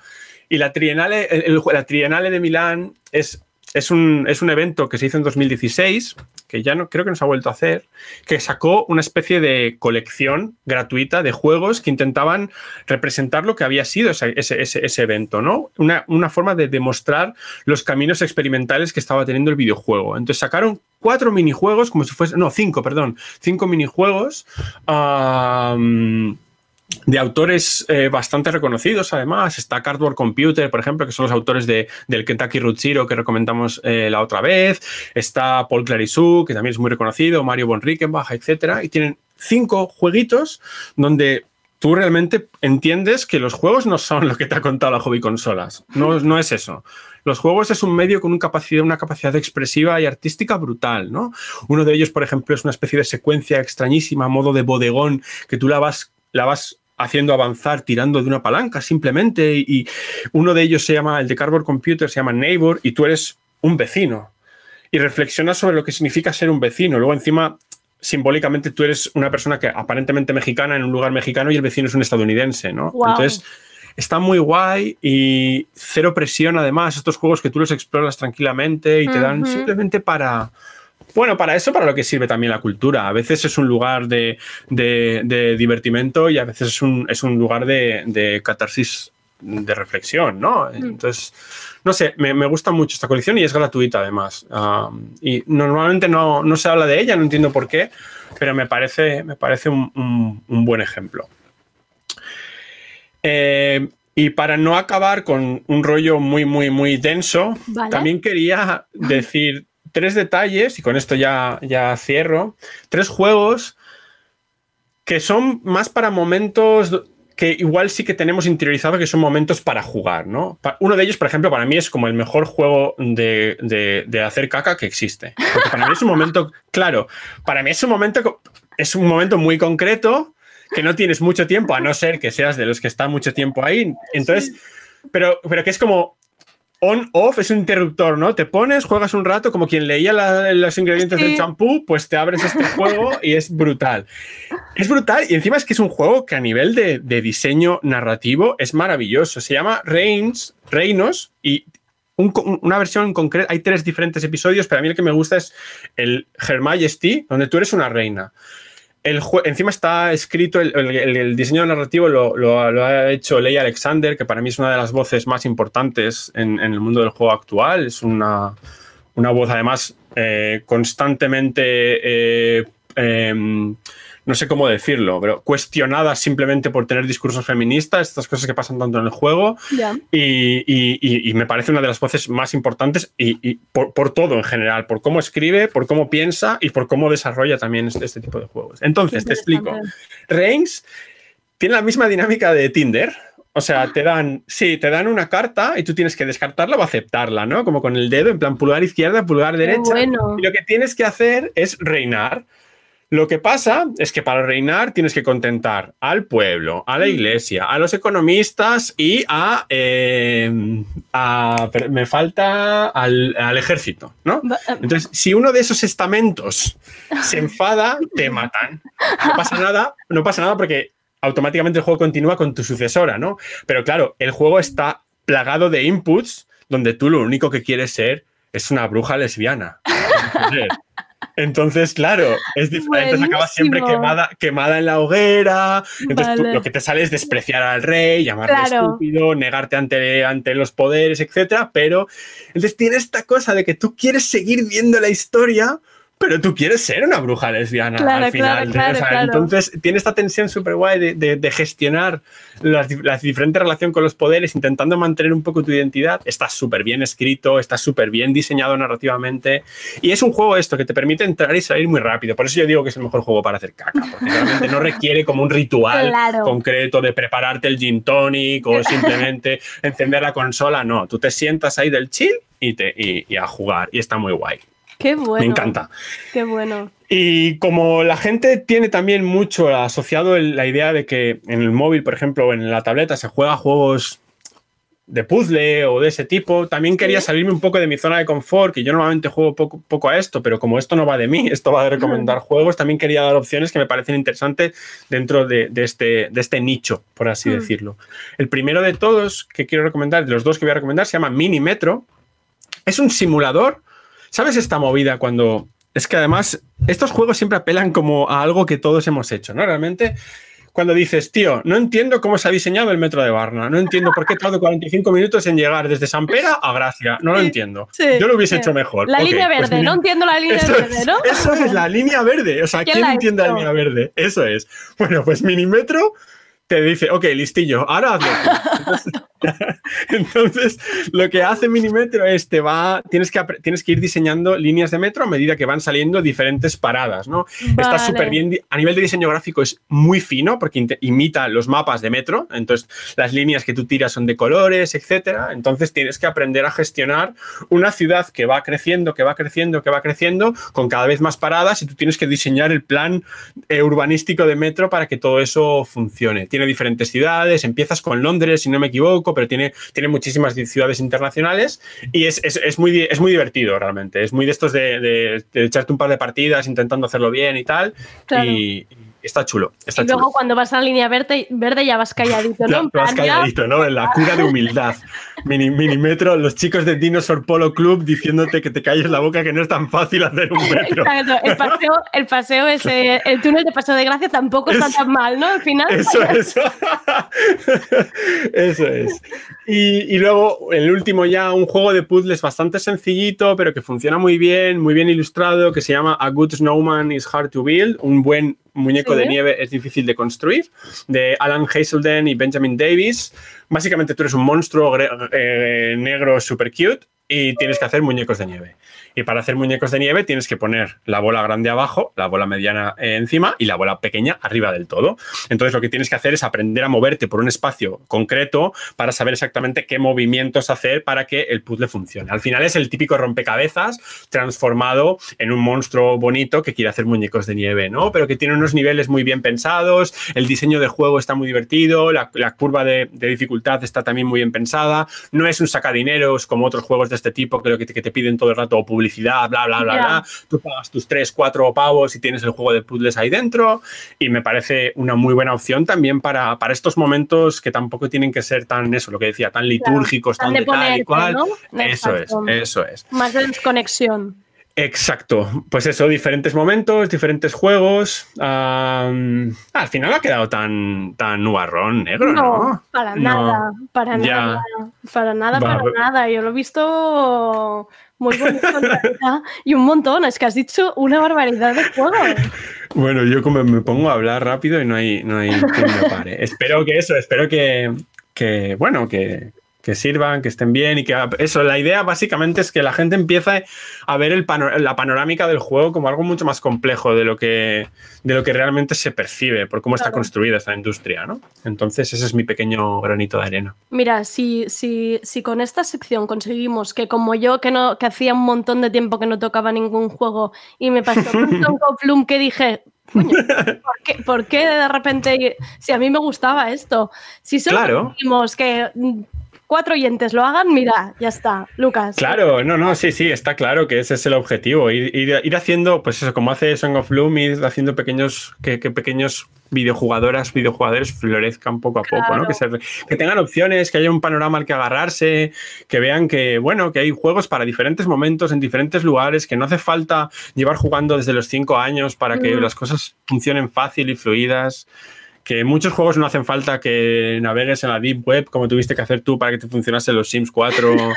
Y la Triennale, la Triennale de Milán es es un, es un, evento que se hizo en 2016, que ya no creo que nos ha vuelto a hacer, que sacó una especie de colección gratuita de juegos que intentaban representar lo que había sido ese, ese, ese evento, ¿no? Una, una, forma de demostrar los caminos experimentales que estaba teniendo el videojuego. Entonces sacaron cuatro minijuegos, como si fuese, no, cinco, perdón, cinco minijuegos de autores eh, bastante reconocidos, además. Está Cardboard Computer, por ejemplo, que son los autores de, del Kentucky Root Zero que recomendamos eh, la otra vez. Está Paul Clarissou, que también es muy reconocido, Mario von Rickenbach, etc. Y tienen cinco jueguitos donde tú realmente entiendes que los juegos no son lo que te ha contado la hobby consolas. No, no es eso. Los juegos es un medio con una capacidad, una capacidad expresiva y artística brutal, ¿no? Uno de ellos, por ejemplo, es una especie de secuencia extrañísima, modo de bodegón, que tú la vas la vas haciendo avanzar tirando de una palanca simplemente y, uno de ellos se llama, el de Cardboard Computer se llama Neighbor y tú eres un vecino y reflexionas sobre lo que significa ser un vecino. Luego encima simbólicamente tú eres una persona que aparentemente mexicana en un lugar mexicano y el vecino es un estadounidense, ¿no? Entonces está muy guay y cero presión además, estos juegos que tú los exploras tranquilamente y te dan simplemente para bueno, para eso, para lo que sirve también la cultura. A veces es un lugar de, divertimento y a veces es un, es un lugar de, catarsis de reflexión, ¿no? Mm. Entonces, no sé, me, gusta mucho esta colección y es gratuita además. y normalmente no, se habla de ella, no entiendo por qué, pero me parece, me parece un, buen ejemplo. Eh, y para no acabar con un rollo muy, muy, muy denso, también quería <laughs> decir tres detalles, y con esto ya, ya cierro, tres juegos que son más para momentos que igual sí que tenemos interiorizado que son momentos para jugar, ¿no? Uno de ellos, por ejemplo, para mí es como el mejor juego de, de, hacer caca que existe. Porque para mí es un momento, claro, para mí es un momento, es un momento muy concreto que no tienes mucho tiempo, a no ser que seas de los que están mucho tiempo ahí. Entonces, pero, pero que es como on-off es un interruptor, ¿no? Te pones, juegas un rato, como quien leía los ingredientes del champú, pues te abres este <laughs> juego y es brutal. Es brutal y encima es que es un juego que a nivel de, diseño narrativo es maravilloso. Se llama Reigns, Reinos y una versión en concreto, hay tres diferentes episodios, pero a mí el que me gusta es el Her Majesty, donde tú eres una reina encima está escrito, el, diseño narrativo lo, ha hecho Leia Alexander, que para mí es una de las voces más importantes en, el mundo del juego actual. Es una, voz además eh, constantemente eh, em, no sé cómo decirlo, pero cuestionadas simplemente por tener discursos feministas, estas cosas que pasan tanto en el juego. Y, me parece una de las voces más importantes y, por, todo en general, por cómo escribe, por cómo piensa y por cómo desarrolla también este, este tipo de juegos. Entonces, te explico. Reigns tiene la misma dinámica de Tinder. O sea, te dan, sí, te dan una carta y tú tienes que descartarla o aceptarla, ¿no? Como con el dedo, en plan pulgar izquierda, pulgar derecha. Y lo que tienes que hacer es reinar. Lo que pasa es que para reinar tienes que contentar al pueblo, a la mm. iglesia, a los economistas y a, eh, me falta al, ejército, ¿no? Eh, Entonces, si uno de esos estamentos se <laughs> enfada, te matan. No pasa nada, no pasa nada porque automáticamente el juego continúa con tu sucesora, ¿no? Pero claro, el juego está plagado de inputs donde tú lo único que quieres ser es una bruja lesbiana. <laughs> Entonces, claro, es diferente. Entonces acabas siempre quemada, quemada en la hoguera. Entonces tú- lo que te sale es despreciar al rey, llamarle Claro. estúpido, negarte ante, ante los poderes, etcétera. Pero entonces tiene esta cosa de que tú quieres seguir viendo la historia, pero tú quieres ser una bruja lesbiana Claro, al final. claro, O sea. Entonces tiene esta tensión súper guay de, de- de gestionar dif- la diferente relación con los poderes, intentando mantener un poco tu identidad. Está súper bien escrito, está súper bien diseñado narrativamente. Y es un juego esto que te permite entrar y salir muy rápido. Por eso yo digo que es el mejor juego para hacer caca, porque realmente no requiere como un ritual <laughs> Claro. concreto de prepararte el gin tonic o <laughs> simplemente encender la consola. No, tú te sientas ahí del chill y, te, y, y a jugar. Y está muy guay. <laughs> Qué bueno. Me encanta. Qué bueno. Y como la gente tiene también mucho asociado el- la idea de que en el móvil, por ejemplo, o en la tableta se juega juegos de puzzle o de ese tipo, también quería salirme un poco de mi zona de confort, que yo normalmente juego poco, poco a esto, pero como esto no va de mí, <laughs> esto va de recomendar juegos, también quería dar opciones que me parecen interesantes dentro de, de este, de este nicho, por así Mm. decirlo. El primero de todos que quiero recomendar, de los dos que voy a recomendar, se llama Mini Metro. Es un simulador. ¿Sabes esta movida cuando... Es que además estos juegos siempre apelan como a algo que todos hemos hecho, ¿no? Realmente cuando dices, tío, no entiendo cómo se ha diseñado el metro de Varna, no entiendo por qué tardo 45 minutos en llegar desde San Pera a Gracia, no lo entiendo. sí, Yo lo hubiese sí. hecho mejor. La línea pues verde, no entiendo la línea eso verde, es, ¿no? eso es la línea verde. O sea, ¿Quién ¿quién la entiende la línea verde? Eso es. Bueno, pues Minimetro te dice, ok, listillo, ahora hazlo. tú". <laughs> Entonces, <laughs> entonces, lo que hace Minimetro es te va, tienes que, tienes que ir diseñando líneas de metro a medida que van saliendo diferentes paradas, ¿no? Está Vale. súper bien, a nivel de diseño gráfico es muy fino porque imita los mapas de metro, entonces las líneas que tú tiras son de colores, etcétera, entonces tienes que aprender a gestionar una ciudad que va creciendo, que va creciendo, que va creciendo, con cada vez más paradas y tú tienes que diseñar el plan eh, urbanístico de metro para que todo eso funcione. Tiene diferentes ciudades, empiezas con Londres, si no me equivoco, pero tiene, tiene muchísimas ciudades internacionales y es, es- es muy, es muy divertido realmente. Es muy de estos de, de- de echarte un par de partidas intentando hacerlo bien y tal. Claro. Y está chulo. Está Y luego chulo. cuando vas a la línea verde, verde ya vas calladito, ¿no? Ya, vas calladito, ¿no? En la cura de humildad. Mini, minimetro, los chicos de Dinosaur Polo Club diciéndote que te calles la boca, que no es tan fácil hacer un metro. <laughs> Exacto, el paseo, el paseo ese, el túnel de paseo de gracia tampoco está Es- tan mal, ¿no? Al final. Eso, eso. <laughs> Eso es. Y, y luego, el último ya, un juego de puzzles bastante sencillito, pero que funciona muy bien, muy bien ilustrado, que se llama A Good Snowman is Hard to Build. Un buen muñeco Sí. de nieve es difícil de construir, de Alan Hazelden y Benjamin Davis. Básicamente tú eres un monstruo eh, negro super cute y tienes que hacer muñecos de nieve. Y para hacer muñecos de nieve tienes que poner la bola grande abajo, la bola mediana eh, encima y la bola pequeña arriba del todo. Entonces lo que tienes que hacer es aprender a moverte por un espacio concreto para saber exactamente qué movimientos hacer para que el puzzle funcione. Al final es el típico rompecabezas transformado en un monstruo bonito que quiere hacer muñecos de nieve, ¿no? Pero que tiene unos niveles muy bien pensados, el diseño de juego está muy divertido, la, curva de, de dificultad está también muy bien pensada, no es un sacadineros como otros juegos de este tipo lo que, te, que te piden todo el rato publicidad, bla, bla, bla, bla. Tú pagas tus 3, 4 pavos y tienes el juego de puzzles ahí dentro y me parece una muy buena opción también para, para estos momentos que tampoco tienen que ser tan, eso, lo que decía, tan litúrgicos, Tan tan, de tal y cual. ¿no? Eso Exacto. es, eso es. Más de desconexión. Exacto, pues eso, diferentes momentos, diferentes juegos. Al final ha quedado tan, tan nubarrón negro, ¿no? para No. nada, para Ya. nada, para nada, Va, para nada. Yo lo he visto muy bonito y un montón, es que has dicho una barbaridad de juego. <laughs> Bueno, yo como me pongo a hablar rápido y no hay, no hay quien me pare. espero que eso, espero que, que bueno, que, que sirvan, que estén bien y que eso, la idea básicamente es que la gente empiece a ver el pano- la panorámica del juego como algo mucho más complejo de lo que, de lo que realmente se percibe por cómo está construida esta industria, ¿no? Entonces ese es mi pequeño granito de arena. Mira, si, si, si con esta sección conseguimos que como yo, que, no, que hacía un montón de tiempo que no tocaba ningún juego y me pasó con Tonko Plum que dije, coño, ¿por qué, por qué de repente, si a mí me gustaba esto? Si solo Claro. conseguimos que cuatro oyentes lo hagan, mira, ya está, Lucas. Claro, no, no, sí, sí, está claro que ese es el objetivo. Ir, ir- ir haciendo, pues eso, como hace Song of Bloom, ir haciendo pequeños, que, que pequeños videojugadoras, videojugadores florezcan poco a poco. ¿no? Que, se- que tengan opciones, que haya un panorama al que agarrarse, que vean que, bueno, que hay juegos para diferentes momentos, en diferentes lugares, que no hace falta llevar jugando desde los cinco años para que Mm. las cosas funcionen fácil y fluidas. Que muchos juegos no hacen falta que navegues en la Deep Web como tuviste que hacer tú para que te funcionase los Sims 4. <laughs>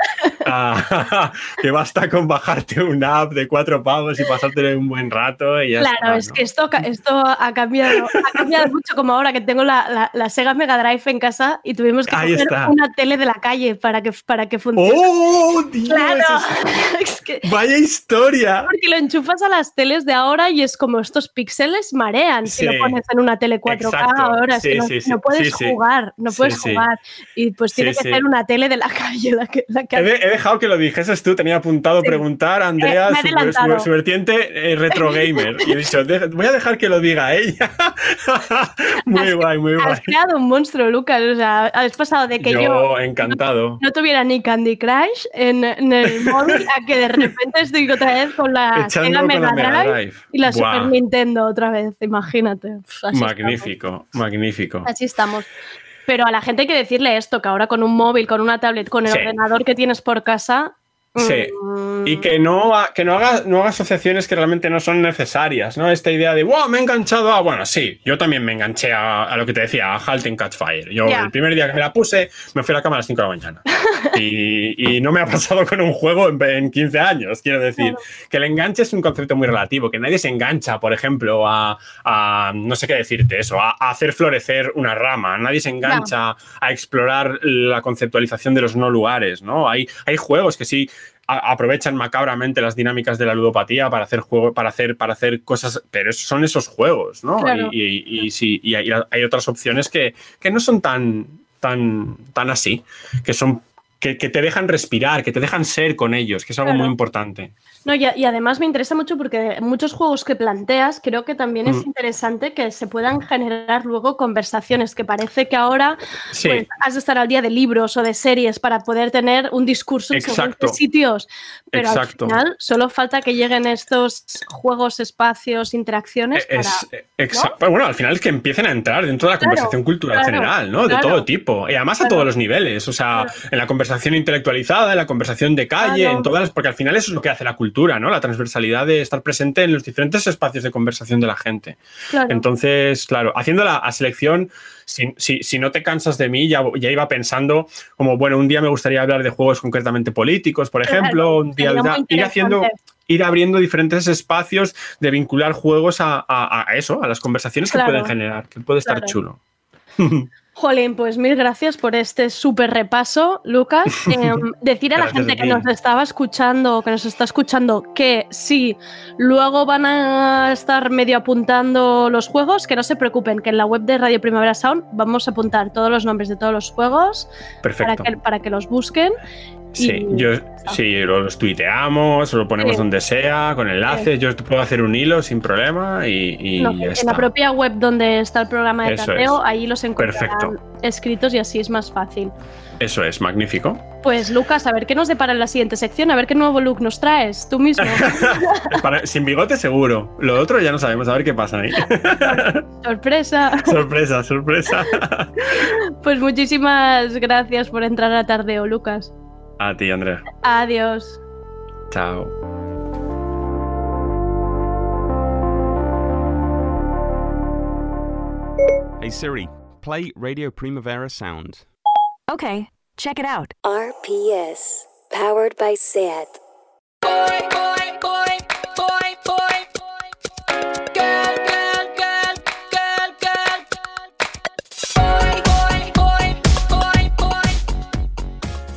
Ah, <laughs> que basta con bajarte una app de cuatro pavos y pasarte un buen rato y ya Claro, está, es ¿no? que esto, esto ha, cambiado, ha cambiado mucho, como ahora que tengo la, la- la Sega Mega Drive en casa y tuvimos que está. una tele de la calle para que, para que funcione. ¡Oh, Dios! claro, eso <laughs> es que es- ¡Vaya historia! porque lo enchufas a las teles de ahora y es como estos píxeles marean si lo pones en una tele 4K Exacto. Ahora, es que Sí, no, sí, sí. no puedes jugar, no puedes jugar. Y pues tiene que ser una tele de la <laughs> calle la que, la que He, de- he dejado que lo dijeses tú, tenía apuntado preguntar a Andrea Eh, me he su, su- su vertiente eh, retro gamer. Y he dicho, "De- voy a dejar que lo diga ella. <laughs> muy Has- guay, muy guay. Has creado un monstruo, Lucas. O sea, has pasado de que yo, yo, encantado. no tuviera ni Candy Crush en, en el <laughs> móvil a que de repente estoy otra vez con la Echando Sega con Mega la Mega Drive Drive. y la Super Nintendo otra vez. Imagínate. Así magnífico, magnífico. Así estamos. Pero a la gente hay que decirle esto, que ahora con un móvil, con una tablet, con el Sí. ordenador que tienes por casa... Sí. mm, Y que no, que no haga, no haga asociaciones que realmente no son necesarias, ¿no? Esta idea de, wow, me he enganchado a. Bueno, sí, yo también me enganché a, a lo que te decía, a Halt and Catch Fire. Yo Ya. el primer día que me la puse, me fui a la cama a las 5 de la mañana. <laughs> y, y no me ha pasado con un juego en, en 15 años, quiero decir. Que el enganche es un concepto muy relativo, que nadie se engancha, por ejemplo, a, a- no sé qué decirte eso, a, a hacer florecer una rama. Nadie se engancha a explorar la conceptualización de los no lugares, ¿no? Hay, hay juegos que sí a- aprovechan macabramente las dinámicas de la ludopatía para hacer juego, para hacer, para hacer cosas, pero esos son esos juegos, ¿no? Claro. Y, y- y sí, y hay, hay otras opciones que, que no son tan, tan, tan así, que son que, que te dejan respirar, que te dejan ser con ellos, que es algo Claro. muy importante. No, y, a- y además me interesa mucho porque muchos juegos que planteas creo que también es Mm. interesante que se puedan generar luego conversaciones, que parece que ahora Sí. pues, has de estar al día de libros o de series para poder tener un discurso en sitios, pero Exacto. al final solo falta que lleguen estos juegos, espacios, interacciones para... Es, eh, exacto. Bueno, al final es que empiecen a entrar dentro de la Claro, conversación cultural claro, general, ¿no? De todo tipo. Y además a todos los niveles. O sea, en la conversación intelectualizada, en la conversación de calle, en todas las. Porque al final eso es lo que hace la cultura, ¿no? La transversalidad de estar presente en los diferentes espacios de conversación de la gente. Claro. Entonces, claro, haciendo la a selección, si, si- si no te cansas de mí, ya, ya iba pensando como, bueno, un día me gustaría hablar de juegos concretamente políticos, por Claro, ejemplo, un día ir haciendo ir abriendo diferentes espacios de vincular juegos a, a- a eso, a las conversaciones Claro. que pueden generar, que puede estar chulo. <laughs> Jolín, pues mil gracias por este súper repaso, Lucas. <laughs> Eh, decir a la gente que nos estaba escuchando, que nos está escuchando, que sí, luego van a estar medio apuntando los juegos, que no se preocupen, que en la web de Radio Primavera Sound vamos a apuntar todos los nombres de todos los juegos para que, para que los busquen. Sí, y- yo, sí, los tuiteamos, lo ponemos Sí. donde sea, con enlaces. Yo puedo hacer un hilo sin problema y, y No, ya en está. la propia web donde está el programa de Eso tardeo, ahí los encontrarán Perfecto. escritos y así es más fácil. Eso es, magnífico. Pues Lucas, a ver qué nos depara en la siguiente sección, a ver qué nuevo look nos traes, tú mismo. <laughs> Para- sin bigote seguro. Lo otro ya no sabemos, a ver qué pasa ahí. <laughs> Sorpresa. sorpresa, sorpresa. Pues muchísimas gracias por entrar a Tardeo, Lucas. A ti, Andrea. Adiós. Chao. Hey Siri, play Radio Primavera Sound. Okay, check it out. RPS. Powered by SAT.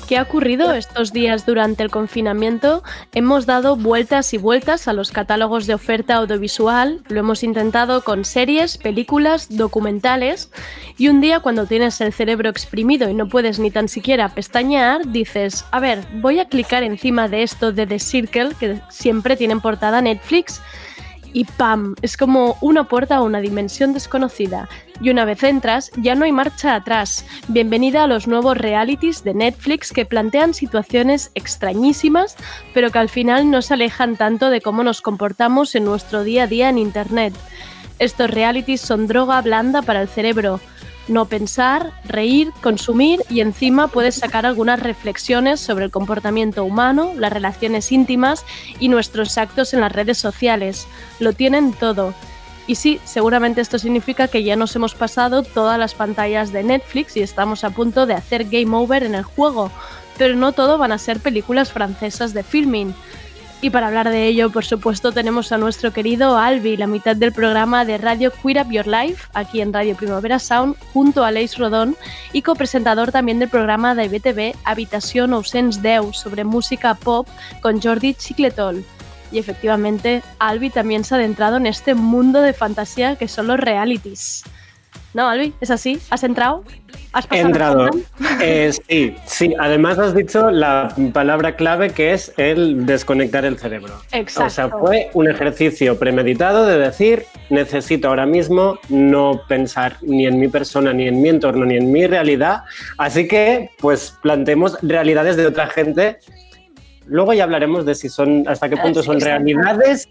¿Qué ha ocurrido estos días durante el confinamiento? Hemos dado vueltas y vueltas a los catálogos de oferta audiovisual, lo hemos intentado con series, películas, documentales, y un día cuando tienes el cerebro exprimido y no puedes ni tan siquiera pestañear, dices, a ver, voy a clicar encima de esto de The Circle, que siempre tienen portada Netflix, y ¡pam! Es como una puerta a una dimensión desconocida. Y una vez entras, ya no hay marcha atrás. Bienvenida a los nuevos realities de Netflix que plantean situaciones extrañísimas, pero que al final no se alejan tanto de cómo nos comportamos en nuestro día a día en Internet. Estos realities son droga blanda para el cerebro. No pensar, reír, consumir y encima puedes sacar algunas reflexiones sobre el comportamiento humano, las relaciones íntimas y nuestros actos en las redes sociales. Lo tienen todo. Y sí, seguramente esto significa que ya nos hemos pasado todas las pantallas de Netflix y estamos a punto de hacer game over en el juego, pero no todo van a ser películas francesas de filming. Y para hablar de ello, por supuesto, tenemos a nuestro querido Albi, la mitad del programa de Radio Queer Up Your Life, aquí en Radio Primavera Sound, junto a Leis Rodón, y copresentador también del programa de IBTV Habitación Ausens Deu, sobre música pop, con Jordi Chicletol. Y efectivamente, Albi también se ha adentrado en este mundo de fantasía que son los realities. ¿No, Albi? ¿Es así? ¿Has entrado? ¿Has He pasado entrado. Eh, sí, sí. Además has dicho la palabra clave que es el desconectar el cerebro. Exacto. O sea, fue un ejercicio premeditado de decir, necesito ahora mismo no pensar ni en mi persona, ni en mi entorno, ni en mi realidad. Así que, pues, planteemos realidades de otra gente. Luego ya hablaremos de si son, hasta qué punto Sí, son realidades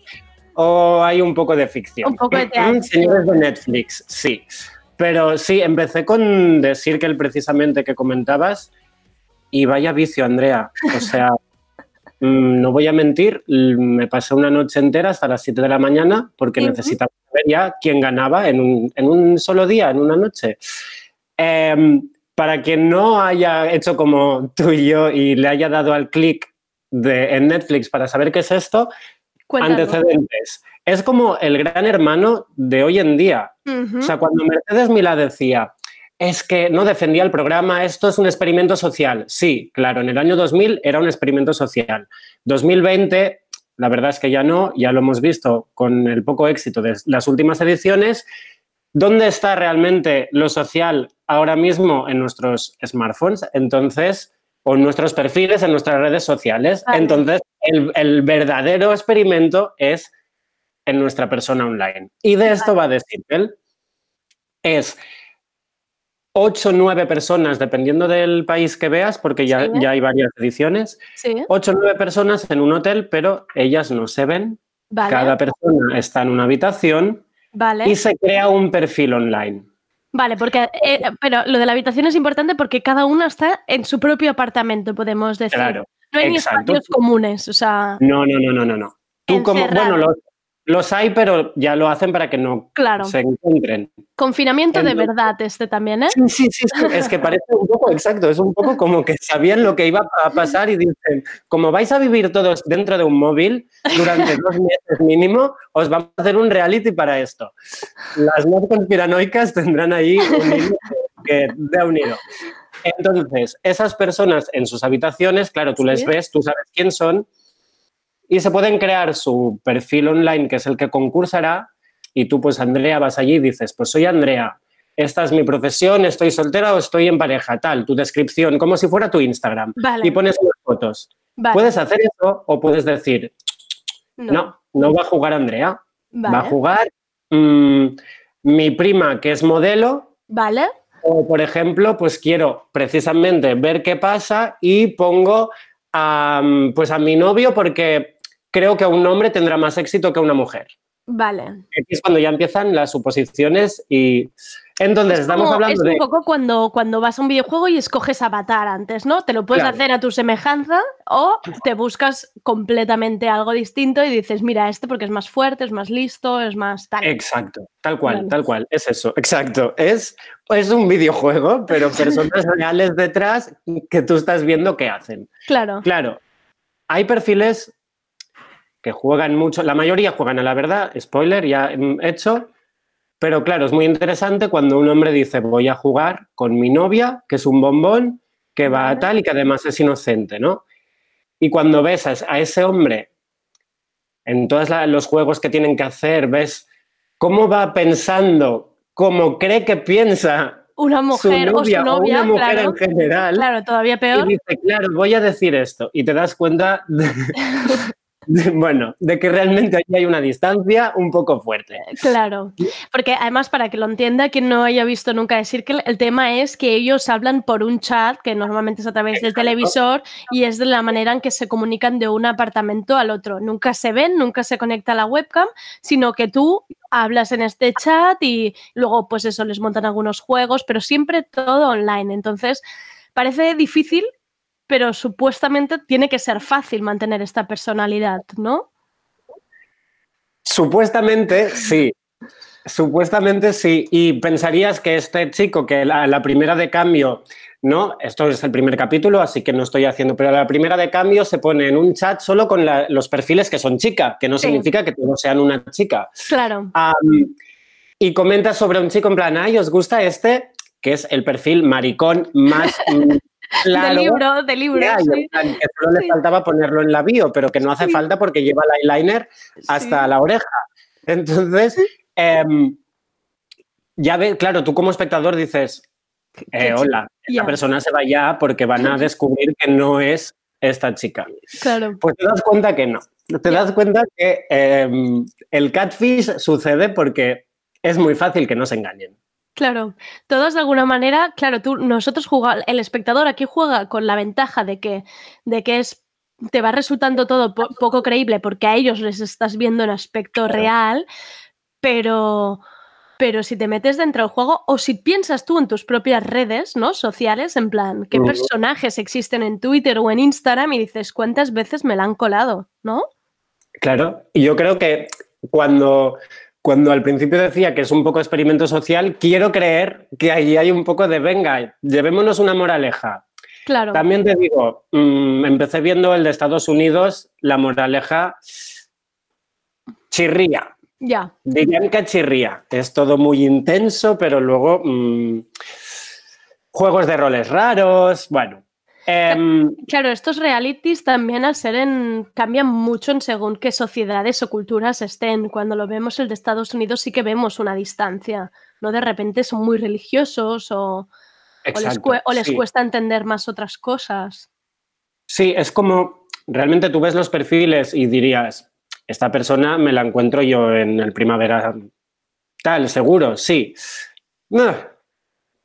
o hay un poco de ficción. Un poco de teatro. Señores de Netflix, sí. Pero sí, empecé con decir que el precisamente que comentabas, y vaya vicio, Andrea. O sea, <laughs> mm, no voy a mentir, l- me pasé una noche entera hasta las 7 de la mañana porque necesitaba saber ya quién ganaba en un, en un solo día, en una noche. Em, para quien no haya hecho como tú y yo y le haya dado al clic de- en Netflix para saber qué es esto, Cuéntanos. antecedentes. Es como el gran hermano de hoy en día. O sea, cuando Mercedes Milá decía, es que no defendía el programa, esto es un experimento social. Sí, claro, en el año 2000 era un experimento social. 2020, la verdad es que ya no, ya lo hemos visto con el poco éxito de las últimas ediciones. ¿Dónde está realmente lo social ahora mismo en nuestros smartphones? Entonces, o en nuestros perfiles, en nuestras redes sociales. Vale. Entonces, el, el verdadero experimento es en nuestra persona online. Y de esto va a decir él. Es 8 o 9 personas, dependiendo del país que veas, porque ya, Sí. ya hay varias ediciones, Sí, 8 o 9 personas en un hotel, pero ellas no se ven. vale. Cada persona está en una habitación Vale. y se crea un perfil online. Vale, porque eh, pero lo de la habitación es importante porque cada una está en su propio apartamento, podemos decir. Claro. no hay ni espacios comunes, o sea, No, no, no, no, no. no. Tú como, bueno, los, los hay, pero ya lo hacen para que no claro. se encuentren. Confinamiento de verdad este también, ¿eh? Sí, sí, sí, sí, es que parece un poco exacto, es un poco como que sabían lo que iba a pasar y dicen, como vais a vivir todos dentro de un móvil durante <laughs> dos meses mínimo, os vamos a hacer un reality para esto. Las más conspiranoicas tendrán ahí un hilo que de un hilo. Entonces, esas personas en sus habitaciones, claro, tú les ves, tú sabes quién son y se pueden crear su perfil online, que es el que concursará, y tú, pues, Andrea, vas allí y dices, pues soy Andrea, esta es mi profesión, estoy soltera o estoy en pareja, tal, tu descripción, como si fuera tu Instagram, Vale. y pones unas fotos. Vale. Puedes hacer eso o puedes decir, no, no, va a jugar Andrea, Vale. va a jugar mm, mi prima, que es modelo, Vale. o, por ejemplo, pues quiero precisamente ver qué pasa y pongo a, mm, pues a mi novio porque creo que un hombre tendrá más éxito que una mujer. Vale. Es cuando ya empiezan las suposiciones y entonces Es estamos hablando es de... un poco cuando, cuando vas a un videojuego y escoges avatar antes, ¿no? Te lo puedes Claro. hacer a tu semejanza o te buscas completamente algo distinto y dices, mira, este porque es más fuerte, es más listo, es más tal. Exacto, tal cual, Vale. tal cual, es eso, exacto. Es, es un videojuego, pero personas <laughs> reales detrás que tú estás viendo qué hacen. Claro. Claro, hay perfiles que juegan mucho, la mayoría juegan a la verdad, spoiler, ya hecho, pero claro, es muy interesante cuando un hombre dice voy a jugar con mi novia, que es un bombón, que va a tal y que además es inocente, ¿no? Y cuando ves a, ese hombre en todos los juegos que tienen que hacer, ves cómo va pensando, cómo cree que piensa Una mujer su o su novia novia, una mujer claro. en general. Claro, todavía peor. Y dice, claro, voy a decir esto. Y te das cuenta de, <laughs> <laughs> bueno, de que realmente aquí hay una distancia un poco fuerte. Claro, porque además para que lo entienda quien no haya visto nunca decir que el tema es que ellos hablan por un chat que normalmente es a través del televisor y es de la manera en que se comunican de un apartamento al otro. Nunca se ven, nunca se conecta la webcam, sino que tú hablas en este chat y luego pues eso les montan algunos juegos, pero siempre todo online. Entonces, parece difícil pero supuestamente tiene que ser fácil mantener esta personalidad, ¿no? Supuestamente sí. Supuestamente sí. Y pensarías que este chico, que la, la, primera de cambio, ¿no? Esto es el primer capítulo, así que no estoy haciendo, pero la primera de cambio se pone en un chat solo con la, los perfiles que son chica, que no sí. significa que todos sean una chica. Claro. Um, y comenta sobre un chico en plan, ay, ¿os gusta este? Que es el perfil maricón más <laughs> Claro, de libro, de libro. Yeah, sí. Que solo le faltaba ponerlo en la bio, pero que no hace sí. falta porque lleva el eyeliner hasta la oreja. Entonces, eh, ya ve, claro, tú como espectador dices, eh, hola, esta yeah. persona se va ya porque van a <laughs> descubrir que no es esta chica. Claro. Pues te das cuenta que no. Te das cuenta que eh, el catfish sucede porque es muy fácil que no se engañen. Claro, todos de alguna manera, claro, tú, nosotros jugamos, el espectador aquí juega con la ventaja de que, de que es, te va resultando todo po poco creíble porque a ellos les estás viendo en aspecto real, pero, pero si te metes dentro del juego o si piensas tú en tus propias redes, ¿no? Sociales, en plan, ¿qué personajes existen en Twitter o en Instagram? Y dices, ¿cuántas veces me la han colado, ¿no? Claro, y yo creo que cuando cuando al principio decía que es un poco experimento social, quiero creer que ahí hay un poco de venga, llevémonos una moraleja. Claro. También te digo, mmm, empecé viendo el de Estados Unidos, la moraleja chirría. Ya. Dirían que chirría. Es todo muy intenso, pero luego mmm, juegos de roles raros, bueno. Eh, claro, estos realities también al ser en, cambian mucho en según qué sociedades o culturas estén. Cuando lo vemos el de Estados Unidos sí que vemos una distancia, ¿no? De repente son muy religiosos o, Exacto, o les, o les sí. cuesta entender más otras cosas. Sí, es como, realmente tú ves los perfiles y dirías, esta persona me la encuentro yo en el primavera tal, seguro, sí.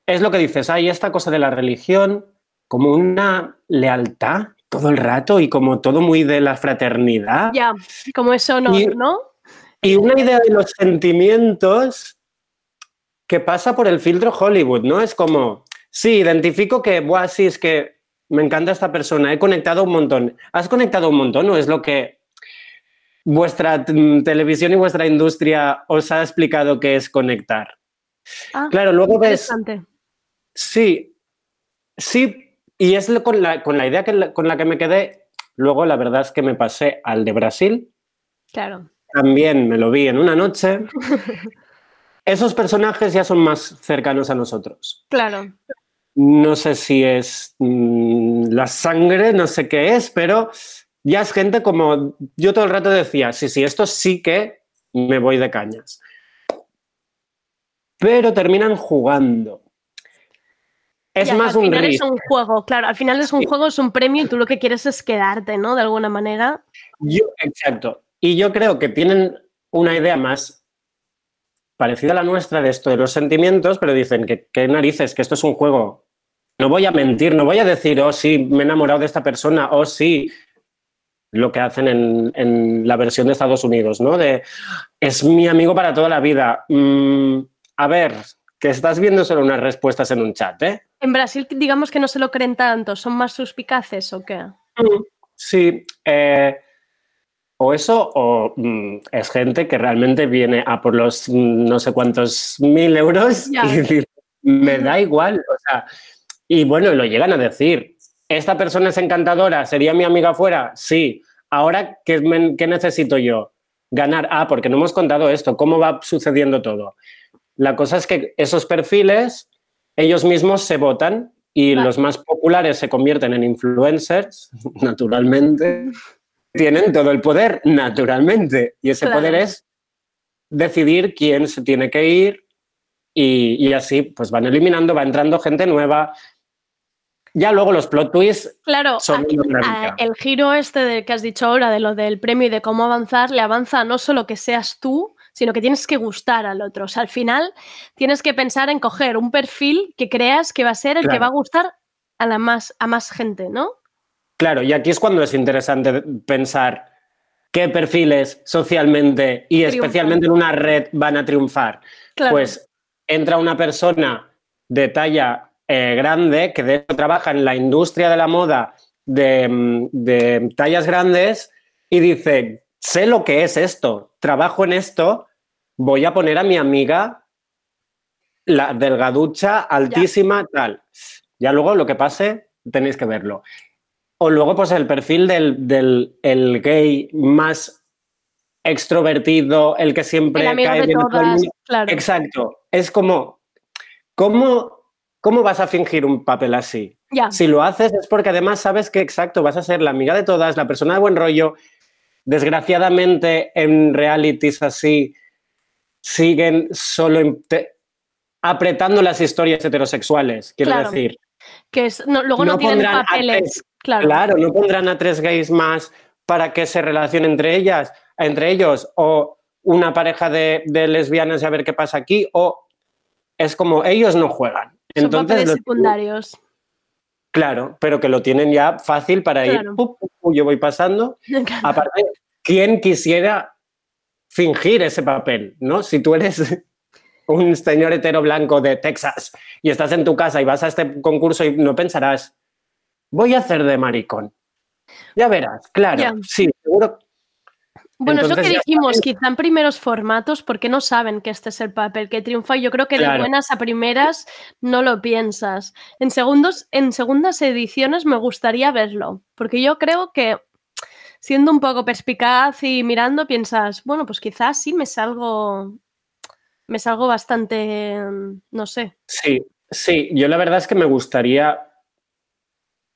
Es lo que dices, hay esta cosa de la religión como una lealtad todo el rato y como todo muy de la fraternidad. Ya, como eso no, y, ¿no? Y una idea de los sentimientos que pasa por el filtro Hollywood, ¿no? Es como, sí, identifico que, buah, sí, es que me encanta esta persona, he conectado un montón. ¿Has conectado un montón o es lo que vuestra televisión y vuestra industria os ha explicado que es conectar? Ah, claro, luego ves... Sí, sí, y es con la, con la idea que la, con la que me quedé. Luego, la verdad es que me pasé al de Brasil. Claro. También me lo vi en una noche. <laughs> Esos personajes ya son más cercanos a nosotros. Claro. No sé si es mmm, la sangre, no sé qué es, pero ya es gente como yo todo el rato decía, sí, sí, esto sí que me voy de cañas. Pero terminan jugando. Es ya, más al un final risk. es un juego, claro. Al final es un Sí. juego, es un premio y tú lo que quieres es quedarte, ¿no? De alguna manera. Yo, exacto. Y yo creo que tienen una idea más parecida a la nuestra de esto de los sentimientos, pero dicen que, que narices, que esto es un juego. No voy a mentir, no voy a decir, oh, sí, me he enamorado de esta persona, oh, sí, lo que hacen en, en la versión de Estados Unidos, ¿no? De, es mi amigo para toda la vida. Mm, a ver, que estás viendo solo unas respuestas en un chat, ¿eh? En Brasil, digamos que no se lo creen tanto, son más suspicaces o qué. Sí, eh, o eso, o mm, es gente que realmente viene a por los mm, no sé cuántos mil euros y dice, me da igual. O sea, y bueno, lo llegan a decir. ¿Esta persona es encantadora? ¿Sería mi amiga fuera? Sí. Ahora, ¿qué, me- qué necesito yo? Ganar. Ah, porque no hemos contado esto. ¿Cómo va sucediendo todo? La cosa es que esos perfiles, ellos mismos se votan y Vale. los más populares se convierten en influencers, <laughs> naturalmente. Tienen todo el poder, naturalmente. Y ese Claro. poder es decidir quién se tiene que ir y, y así pues van eliminando, va entrando gente nueva. Ya luego los plot twists Claro, son aquí, a- el giro este de que has dicho ahora, de lo del premio y de cómo avanzar, le avanza no solo que seas tú, sino que tienes que gustar al otro. O sea, al final tienes que pensar en coger un perfil que creas que va a ser el que va a gustar a, la más, a más gente, ¿no? Claro, y aquí es cuando es interesante pensar qué perfiles socialmente y especialmente en una red van a triunfar. Claro. Pues entra una persona de talla eh, grande que de hecho trabaja en la industria de la moda de, mm, de tallas grandes y dice, sé lo que es esto, trabajo en esto, voy a poner a mi amiga la delgaducha, altísima, tal. Ya luego lo que pase, tenéis que verlo. O luego, pues el perfil del, del el gay más extrovertido, el que siempre El amigo cae de todas, claro. Exacto. Es como, ¿cómo, ¿cómo vas a fingir un papel así? Ya. Si lo haces es porque además sabes que, exacto, vas a ser la amiga de todas, la persona de buen rollo. Desgraciadamente, en realities así, siguen solo apretando las historias heterosexuales, quiero Claro. decir. Que es, no- luego no, No tienen papeles. tres. Claro. Claro, no pondrán a tres gays más para que se relacionen entre ellas, entre ellos, o una pareja de, de lesbianas y a ver qué pasa aquí, o es como ellos no juegan. Son Entonces, papeles secundarios. claro, pero que lo tienen ya fácil para ir, Claro. pu, pu, pu, yo voy pasando. <laughs> Aparte, ¿quién quisiera fingir ese papel? ¿no? Si tú eres <laughs> un señor hetero blanco de Texas y estás en tu casa y vas a este concurso y no pensarás, voy a hacer de maricón. Ya verás, claro, sí, seguro. Bueno, es lo que Entonces dijimos, quizá en primeros formatos, porque no saben que este es el papel que triunfa. y Yo creo que de buenas a primeras no lo piensas. En, segundos, en segundas ediciones me gustaría verlo, porque yo creo que siendo un poco perspicaz y mirando, piensas, bueno, pues quizás sí me salgo, me salgo bastante, no sé. Sí, sí, yo la verdad es que me gustaría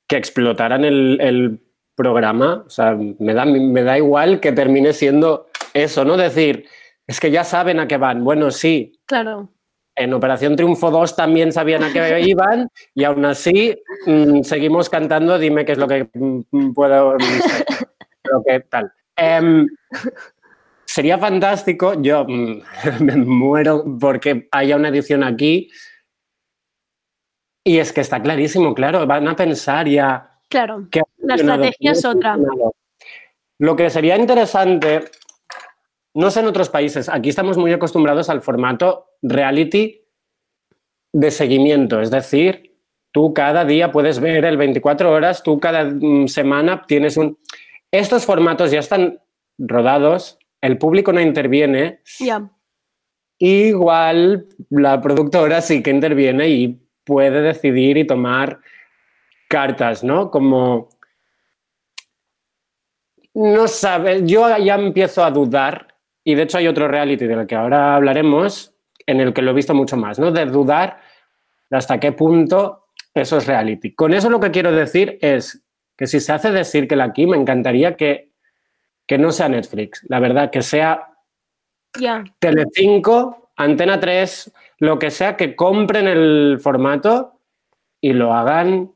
que explotaran el, el programa. O sea, me da, me da igual que termine siendo eso, ¿no? Decir, es que ya saben a qué van. Bueno, sí, Claro, en Operación Triunfo 2 también sabían a qué <laughs> iban y aún así mm, seguimos cantando Dime qué es lo que mm, puedo que tal. Em, sería fantástico, yo mm, <laughs> me muero porque haya una edición aquí y es que está clarísimo, claro, van a pensar ya claro. que La estrategia es otra. Lo que sería interesante, no sé en otros países, aquí estamos muy acostumbrados al formato reality de seguimiento, es decir, tú cada día puedes ver el 24 horas, tú cada mm, semana tienes un... Estos formatos ya están rodados, el público no interviene, igual la productora sí que interviene y puede decidir y tomar cartas, ¿no? Como no sabe, yo ya empiezo a dudar y de hecho hay otro reality del que ahora hablaremos en el que lo he visto mucho más, ¿no? De dudar de hasta qué punto eso es reality. Con eso lo que quiero decir es que si se hace decir que la aquí me encantaría que, que no sea Netflix, la verdad, que sea Ya. Telecinco, Antena 3, lo que sea, que compren el formato y lo hagan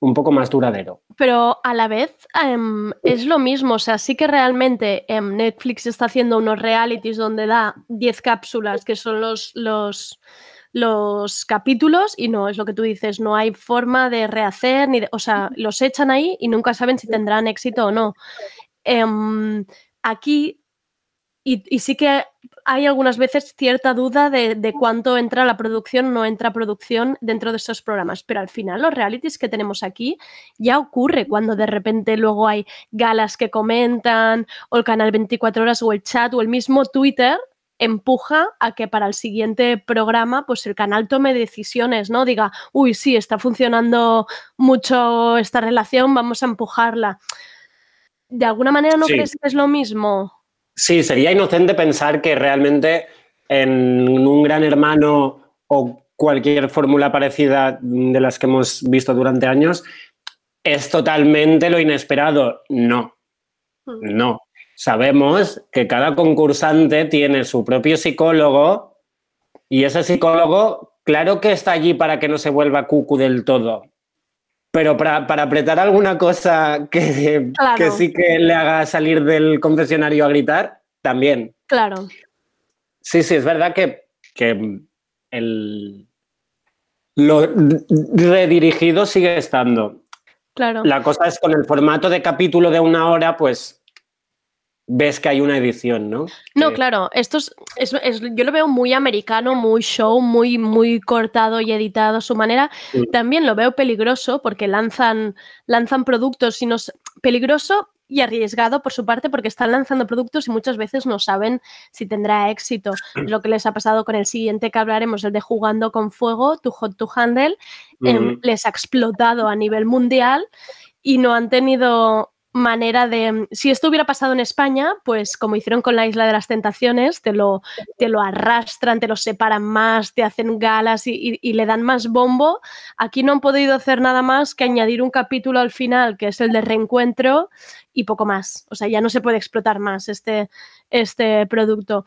un poco más duradero. Pero a la vez em, es lo mismo, o sea, sí que realmente em, Netflix está haciendo unos realities donde da 10 cápsulas, que son los, los, los capítulos, y no, es lo que tú dices, no hay forma de rehacer, ni de- o sea, los echan ahí y nunca saben si tendrán éxito o no. Em, aquí, y, y sí que hay algunas veces cierta duda de, de cuánto entra la producción o no entra producción dentro de estos programas, pero al final los realities que tenemos aquí ya ocurre cuando de repente luego hay galas que comentan o el canal 24 horas o el chat o el mismo Twitter empuja a que para el siguiente programa pues el canal tome decisiones, ¿no? Diga, uy, sí, está funcionando mucho esta relación, vamos a empujarla. ¿De alguna manera no Sí. crees que es lo mismo? Sí, sería inocente pensar que realmente en un gran hermano o cualquier fórmula parecida de las que hemos visto durante años es totalmente lo inesperado. No, no. Sabemos que cada concursante tiene su propio psicólogo y ese psicólogo, claro que está allí para que no se vuelva cucu del todo. Pero para, para apretar alguna cosa que, Claro. que sí que le haga salir del confesionario a gritar, también. Claro. Sí, sí, es verdad que, que el, lo redirigido sigue estando. Claro. La cosa es con el formato de capítulo de una hora, pues ves que hay una edición, ¿no? No, Que- claro, esto es, es- es- yo lo veo muy americano, muy show, muy, muy cortado y editado a su manera. Sí. También lo veo peligroso porque lanzan, lanzan productos y nos, peligroso y arriesgado por su parte porque están lanzando productos y muchas veces no saben si tendrá éxito. Es lo que les ha pasado con el siguiente que hablaremos, el de Jugando con Fuego, Tu Hot to Handle. em, Ujú. les ha explotado a nivel mundial y no han tenido manera de... Si esto hubiera pasado en España, pues como hicieron con la Isla de las Tentaciones, te lo, te lo arrastran, te lo separan más, te hacen galas y, y- y le dan más bombo. Aquí no han podido hacer nada más que añadir un capítulo al final, que es el de reencuentro, y poco más. O sea, ya no se puede explotar más este, este producto.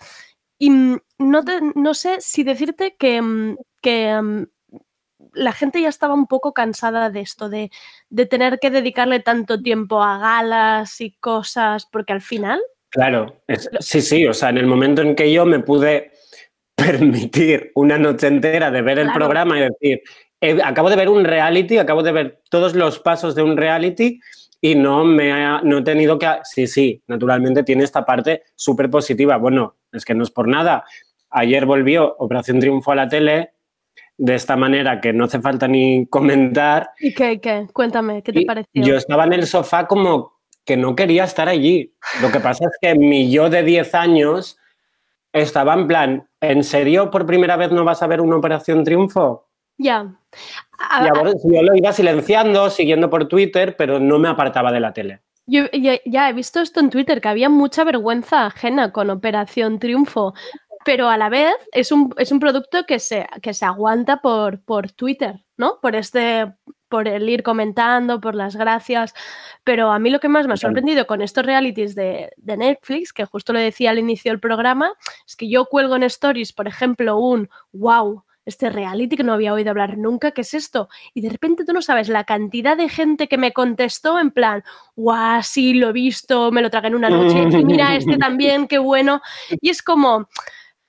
Y mm, no, te- no sé si decirte que, mm, que mm, la gente ya estaba un poco cansada de esto, de, de tener que dedicarle tanto tiempo a galas y cosas, porque al final, Claro, es- sí, sí, o sea, en el momento en que yo me pude <laughs> permitir una noche entera de ver el programa y decir, eh, acabo de ver un reality, acabo de ver todos los pasos de un reality y no me ha, no he tenido que... Sí, sí, naturalmente tiene esta parte súper positiva. Bueno, es que no es por nada. Ayer volvió Operación Triunfo a la tele de esta manera que no hace falta ni comentar. ¿y qué, qué? Cuéntame, ¿qué te Y pareció? Yo estaba en el sofá como que no quería estar allí. Lo que pasa es que mi yo de 10 años estaba en plan, ¿en serio por primera vez no vas a ver una Operación Triunfo? Ya. Y ahora yo lo iba silenciando, siguiendo por Twitter, pero no me apartaba de la tele. Yo ya, ya he visto esto en Twitter, que había mucha vergüenza ajena con Operación Triunfo, pero a la vez es un, es un producto que se, que se aguanta por, por Twitter, ¿no? Por este, por el ir comentando, por las gracias. Pero a mí lo que más me ha sorprendido con estos realities de, de Netflix, que justo lo decía al inicio del programa, es que yo cuelgo en stories, por ejemplo, un wow. Este reality que no había oído hablar nunca, ¿qué es esto? Y de repente tú no sabes la cantidad de gente que me contestó en plan, guau, sí, lo he visto, me lo tragué en una noche, y mira, este <laughs> también, qué bueno. Y es como,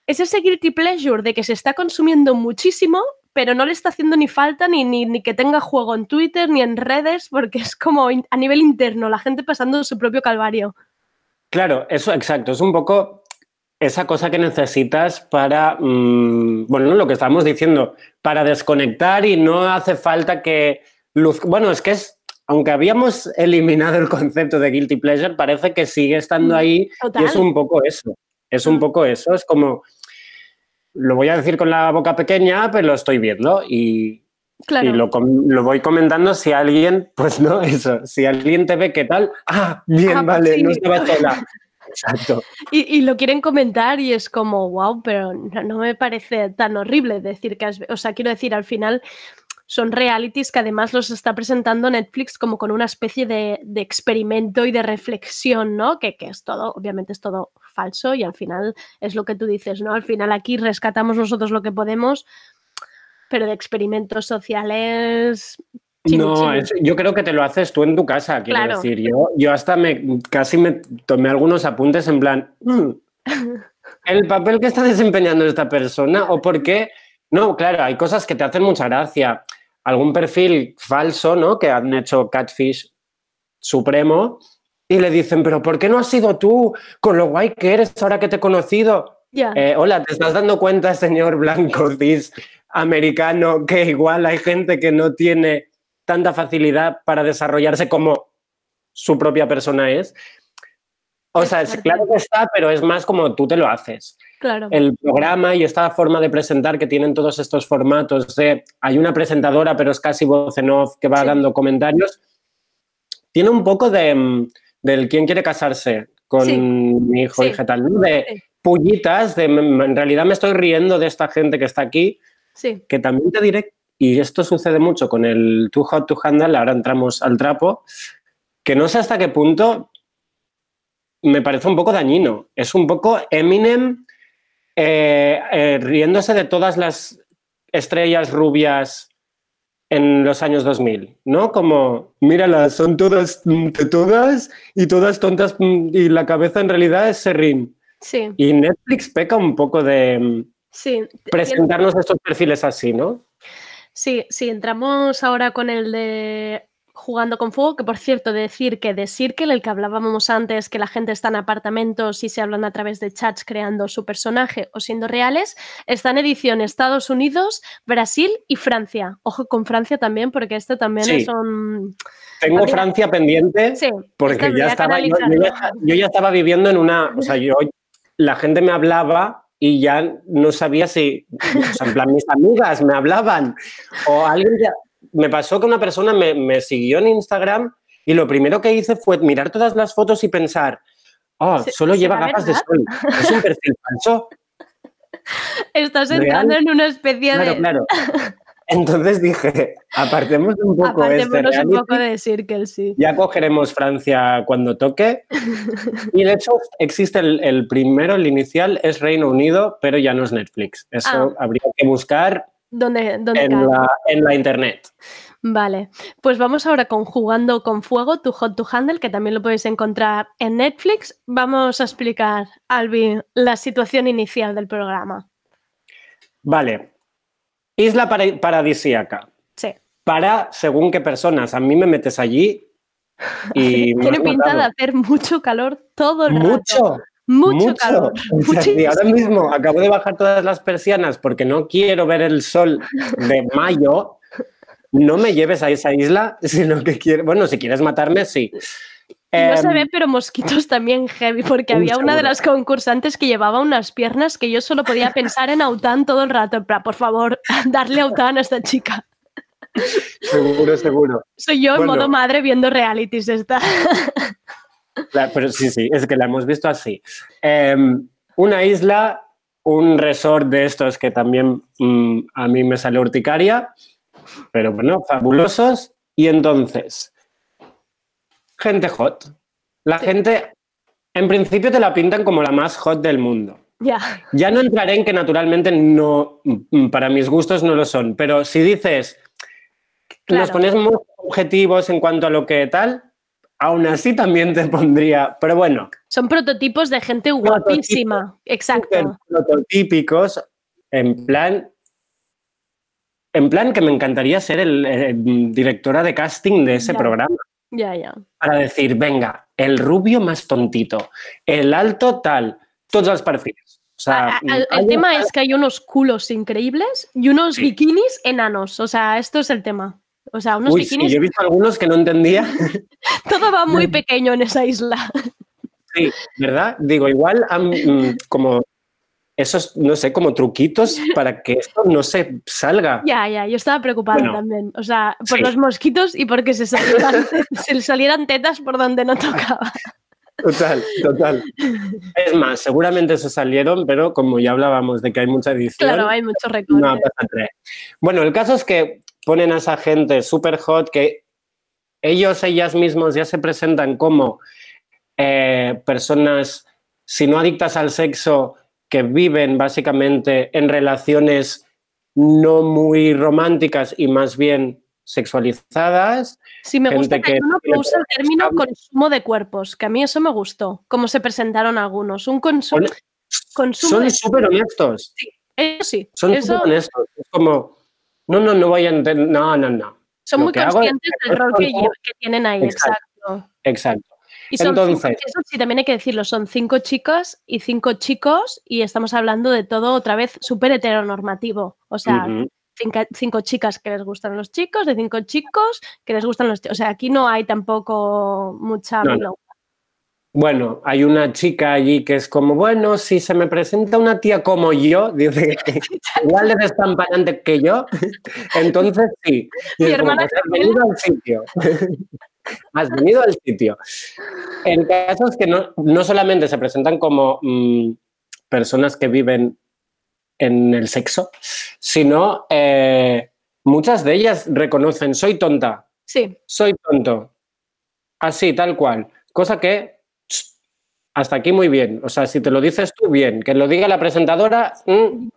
ese guilty pleasure de que se está consumiendo muchísimo, pero no le está haciendo ni falta ni, ni, ni que tenga juego en Twitter ni en redes, porque es como a nivel interno, la gente pasando su propio calvario. Claro, eso exacto, es un poco esa cosa que necesitas para, mm, bueno, lo que estábamos diciendo, para desconectar y no hace falta que luz... Bueno, es que es, aunque habíamos eliminado el concepto de guilty pleasure, parece que sigue estando Mm, ahí total. y es un poco eso, es un Mm. poco eso, es como, lo voy a decir con la boca pequeña, pero lo estoy viendo y, Claro. y lo, lo voy comentando si alguien, pues no, eso, si alguien te ve, ¿qué tal? Ah, bien, Ah, vale, sí. no estaba sola. <laughs> Exacto. Y, y lo quieren comentar y es como, wow, pero no, no me parece tan horrible decir que has... O sea, quiero decir, al final son realities que además los está presentando Netflix como con una especie de, de experimento y de reflexión, ¿no? Que, que es todo, obviamente es todo falso y al final es lo que tú dices, ¿no? Al final aquí rescatamos nosotros lo que podemos, pero de experimentos sociales... no, es- yo creo que te lo haces tú en tu casa, quiero Claro. decir. Yo, yo hasta me casi me tomé algunos apuntes en plan, "Mm, <laughs> el papel que está desempeñando esta persona o por qué. No, claro, hay cosas que te hacen mucha gracia. Algún perfil falso, ¿no? Que han hecho Catfish Supremo y le dicen, pero ¿por qué no has sido tú con lo guay que eres ahora que te he conocido? Ya. Eh, hola, ¿te estás dando cuenta, señor blanco <laughs> cis americano, que igual hay gente que no tiene tanta facilidad para desarrollarse como su propia persona es? O sea, es, claro que está, pero es más como tú te lo haces. Claro. El programa y esta forma de presentar que tienen todos estos formatos de hay una presentadora, pero es casi voz en off que va Sí. dando comentarios, tiene un poco de mm, del quién quiere casarse con Sí. mi hijo Sí. y tal, ¿no? De Sí. pullitas, de "Mm, en realidad me estoy riendo de esta gente que está aquí, Sí. que también te diré, y esto sucede mucho con el Too Hot to Handle, ahora entramos al trapo, que no sé hasta qué punto me parece un poco dañino. Es un poco Eminem eh, eh, riéndose de todas las estrellas rubias en los años 2000, ¿no? Como, míralas, son todas todas y todas tontas y la cabeza en realidad es serrín. Sí, Y Netflix peca un poco de mm, sí. presentarnos estos perfiles así, ¿no? Sí, sí, entramos ahora con el de Jugando con Fuego, que por cierto, decir que de Circle, el que hablábamos antes, que la gente está en apartamentos y se hablan a través de chats creando su personaje o siendo reales, está en edición Estados Unidos, Brasil y Francia. Ojo con Francia también, porque este también Sí. es un... Tengo También- Francia pendiente Sí, porque ya estaba, yo, yo ya, yo ya estaba viviendo en una, o sea, yo, la gente me hablaba y ya no sabía si, o sea, en plan, mis amigas me hablaban o alguien, ya- me pasó que una persona me, me siguió en Instagram y lo primero que hice fue mirar todas las fotos y pensar, oh, Se- solo lleva ¿será gafas de sol, es un perfil <laughs> falso. Estás Real. entrando en una especie Claro, de... claro. <laughs> Entonces dije, apartemos un poco este Apartémonos un reality. poco de Circle, sí. Ya cogeremos Francia cuando toque. Y de hecho existe el, el primero, el inicial, es Reino Unido, pero ya no es Netflix. Eso habría que buscar ¿Dónde, dónde en cae? la, en la internet. Vale, pues vamos ahora con Jugando con Fuego, tu Hot to Handle, que también lo podéis encontrar en Netflix. Vamos a explicar, Albi, la situación inicial del programa. Vale. Isla para- paradisíaca. Sí. Para según qué personas. A mí me metes allí y <laughs> Tiene pinta de hacer mucho calor todo el rato. mucho. Mucho, calor. <laughs> O sea, y ahora mismo acabo de bajar todas las persianas porque no quiero ver el sol de mayo. No me lleves a esa isla, <laughs> sino que quiero. Bueno, si quieres matarme, sí. No se Em, ve, pero mosquitos también heavy, porque había una de las concursantes que llevaba unas piernas que yo solo podía pensar en Autan todo el rato. Por favor, <laughs> darle Autan a esta chica. seguro, seguro. Soy yo en modo madre viendo realities esta. Pero sí, sí, es que la hemos visto así. Em, una isla, un resort de estos que también mm, a mí me sale urticaria, pero bueno, fabulosos. Y entonces, gente hot. La gente, en principio, te la pintan como la más hot del mundo. ya. Ya no entraré en que naturalmente no, mm, para mis gustos no lo son, pero si dices, nos Claro. ponemos objetivos en cuanto a lo que tal, aún así también te pondría, pero bueno, Son prototipos de gente guapísima. Exacto. prototípicos, en plan, en plan que me encantaría ser el, directora de casting de ese Ya. programa. Ya, ya. Para decir, venga, el rubio más tontito, el alto tal, todos los perfiles. O sea, A- a- el tema es que hay unos culos increíbles y unos Sí. bikinis enanos. O sea, esto es el tema. O sea, unos Uy, sí, bikinis, yo he visto algunos que no entendía. <laughs> todo va muy pequeño en esa isla. Sí, ¿verdad? Digo, igual mm, como esos, no sé, como truquitos para que esto no se salga. Ya, ya, yo estaba preocupada Bueno, también. O sea, por sí. los mosquitos y porque se salieran, <laughs> se salieran tetas por donde no tocaba. Total, total. Es más, seguramente se salieron, pero como ya hablábamos de que hay mucha edición, Claro, hay mucho no recorte. pasa nada. Bueno, el caso es que ponen a esa gente súper hot que ellos, ellas mismos ya se presentan como eh, personas, si no adictas al sexo, que viven básicamente en relaciones no muy románticas y más bien sexualizadas. Sí, me gusta que que uno tiene usa el término consumo de cuerpos, que a mí eso me gustó, cómo se presentaron algunos. Un consumo, Son- consumo Son de súper honestos. Eso sí, Son eso súper honestos. Es como, no, no, no voy a entender. No, no, no. son lo muy que es conscientes que del rol que, que tienen ahí, Exacto. exacto. Exacto. Y son cinco- eso sí, también hay que decirlo, son cinco chicas y cinco chicos y estamos hablando de todo otra vez súper heteronormativo. O sea. Cinco, cinco chicas que les gustan los chicos, de cinco chicos que les gustan los chicos. O sea, aquí no hay tampoco mucha No, no. milonga. Bueno, hay una chica allí que es como, bueno, si se me presenta una tía como yo, <laughs> dice <laughs> igual eres tan panante que yo, <laughs> entonces sí. Mi hermana pues has venido al sitio. has venido al sitio. El caso es que no, no solamente se presentan como mm, personas que viven en el sexo, sino eh, muchas de ellas reconocen, soy tonta, Sí, soy tonto. Así, tal cual. Cosa que hasta aquí muy bien. O sea, si te lo dices tú, bien. Que lo diga la presentadora, mm,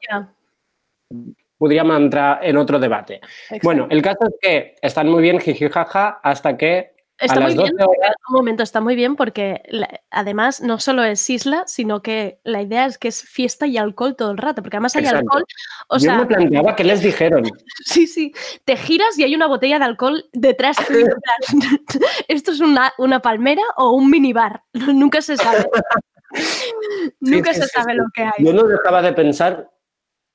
podríamos entrar en otro debate. Bueno, el caso es que están muy bien jijijaja hasta que Está muy bien, 12 horas... un momento, está muy bien porque la- además no solo es isla, sino que la idea es que es fiesta y alcohol todo el rato, porque además hay Exacto. alcohol, o Yo sea, me planteaba qué les dijeron. <laughs> sí, sí, te giras y hay una botella de alcohol detrás plan, <laughs> ¿Esto es una, una palmera o un minibar? <laughs> Nunca se sabe. Nunca sí, se sí, sabe sí. lo que hay. Yo no dejaba de pensar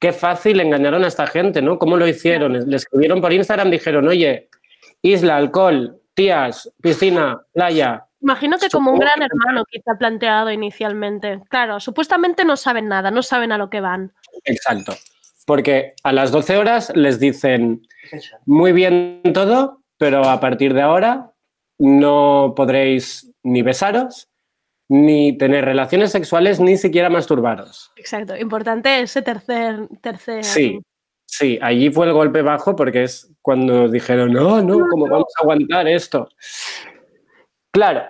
qué fácil engañaron a esta gente, ¿no? ¿Cómo lo hicieron? Le escribieron por Instagram, dijeron, oye, isla, alcohol, tías, piscina, playa. Imagino que como un gran que- hermano quizá planteado inicialmente. Claro, supuestamente no saben nada, no saben a lo que van. Exacto. Porque a las 12 horas les dicen, muy bien todo, pero a partir de ahora no podréis ni besaros, ni tener relaciones sexuales, ni siquiera masturbaros. Exacto. Importante ese tercer, tercer. Sí, sí, allí fue el golpe bajo porque es cuando dijeron, no, no, ¿cómo vamos a aguantar esto? Claro,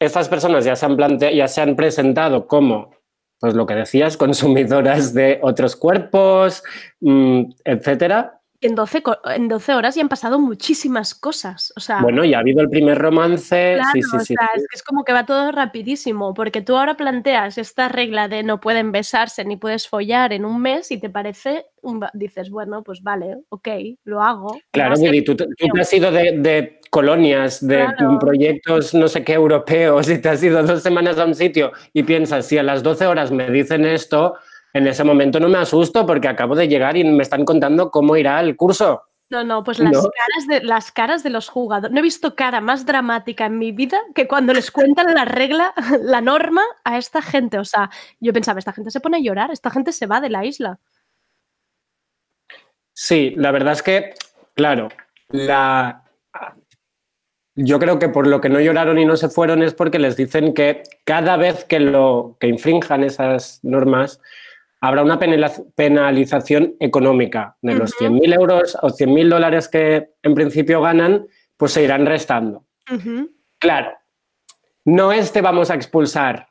estas personas ya se han, plante- ya se han presentado como, pues lo que decías, <laughs> consumidoras de otros cuerpos, mm, etcétera. En 12, co- en 12 horas ya han pasado muchísimas cosas. O sea, Bueno, ya ha habido el primer romance. Claro, sí, sí, o sí. sea, es que es como que va todo rapidísimo, porque tú ahora planteas esta regla de no pueden besarse ni puedes follar en un mes y te parece, dices, bueno, pues vale, ok, lo hago. Claro, Willy, tú, te- tú te mío. has ido de, de colonias, de Claro. proyectos no sé qué europeos y te has ido dos semanas a un sitio y piensas, si a las 12 horas me dicen esto, en ese momento no me asusto porque acabo de llegar y me están contando cómo irá el curso. No, no, pues las, No. caras de, las caras de los jugadores. No he visto cara más dramática en mi vida que cuando les cuentan la regla, <laughs> la norma a esta gente. O sea, yo pensaba, esta gente se pone a llorar, esta gente se va de la isla. Sí, la verdad es que, claro, la... yo creo que por lo que no lloraron y no se fueron es porque les dicen que cada vez que, lo, que infrinjan esas normas habrá una penaliz- penalización económica de los Ujú. 100.000 euros o 100.000 dólares que en principio ganan, pues se irán restando. Claro, no es te vamos a expulsar,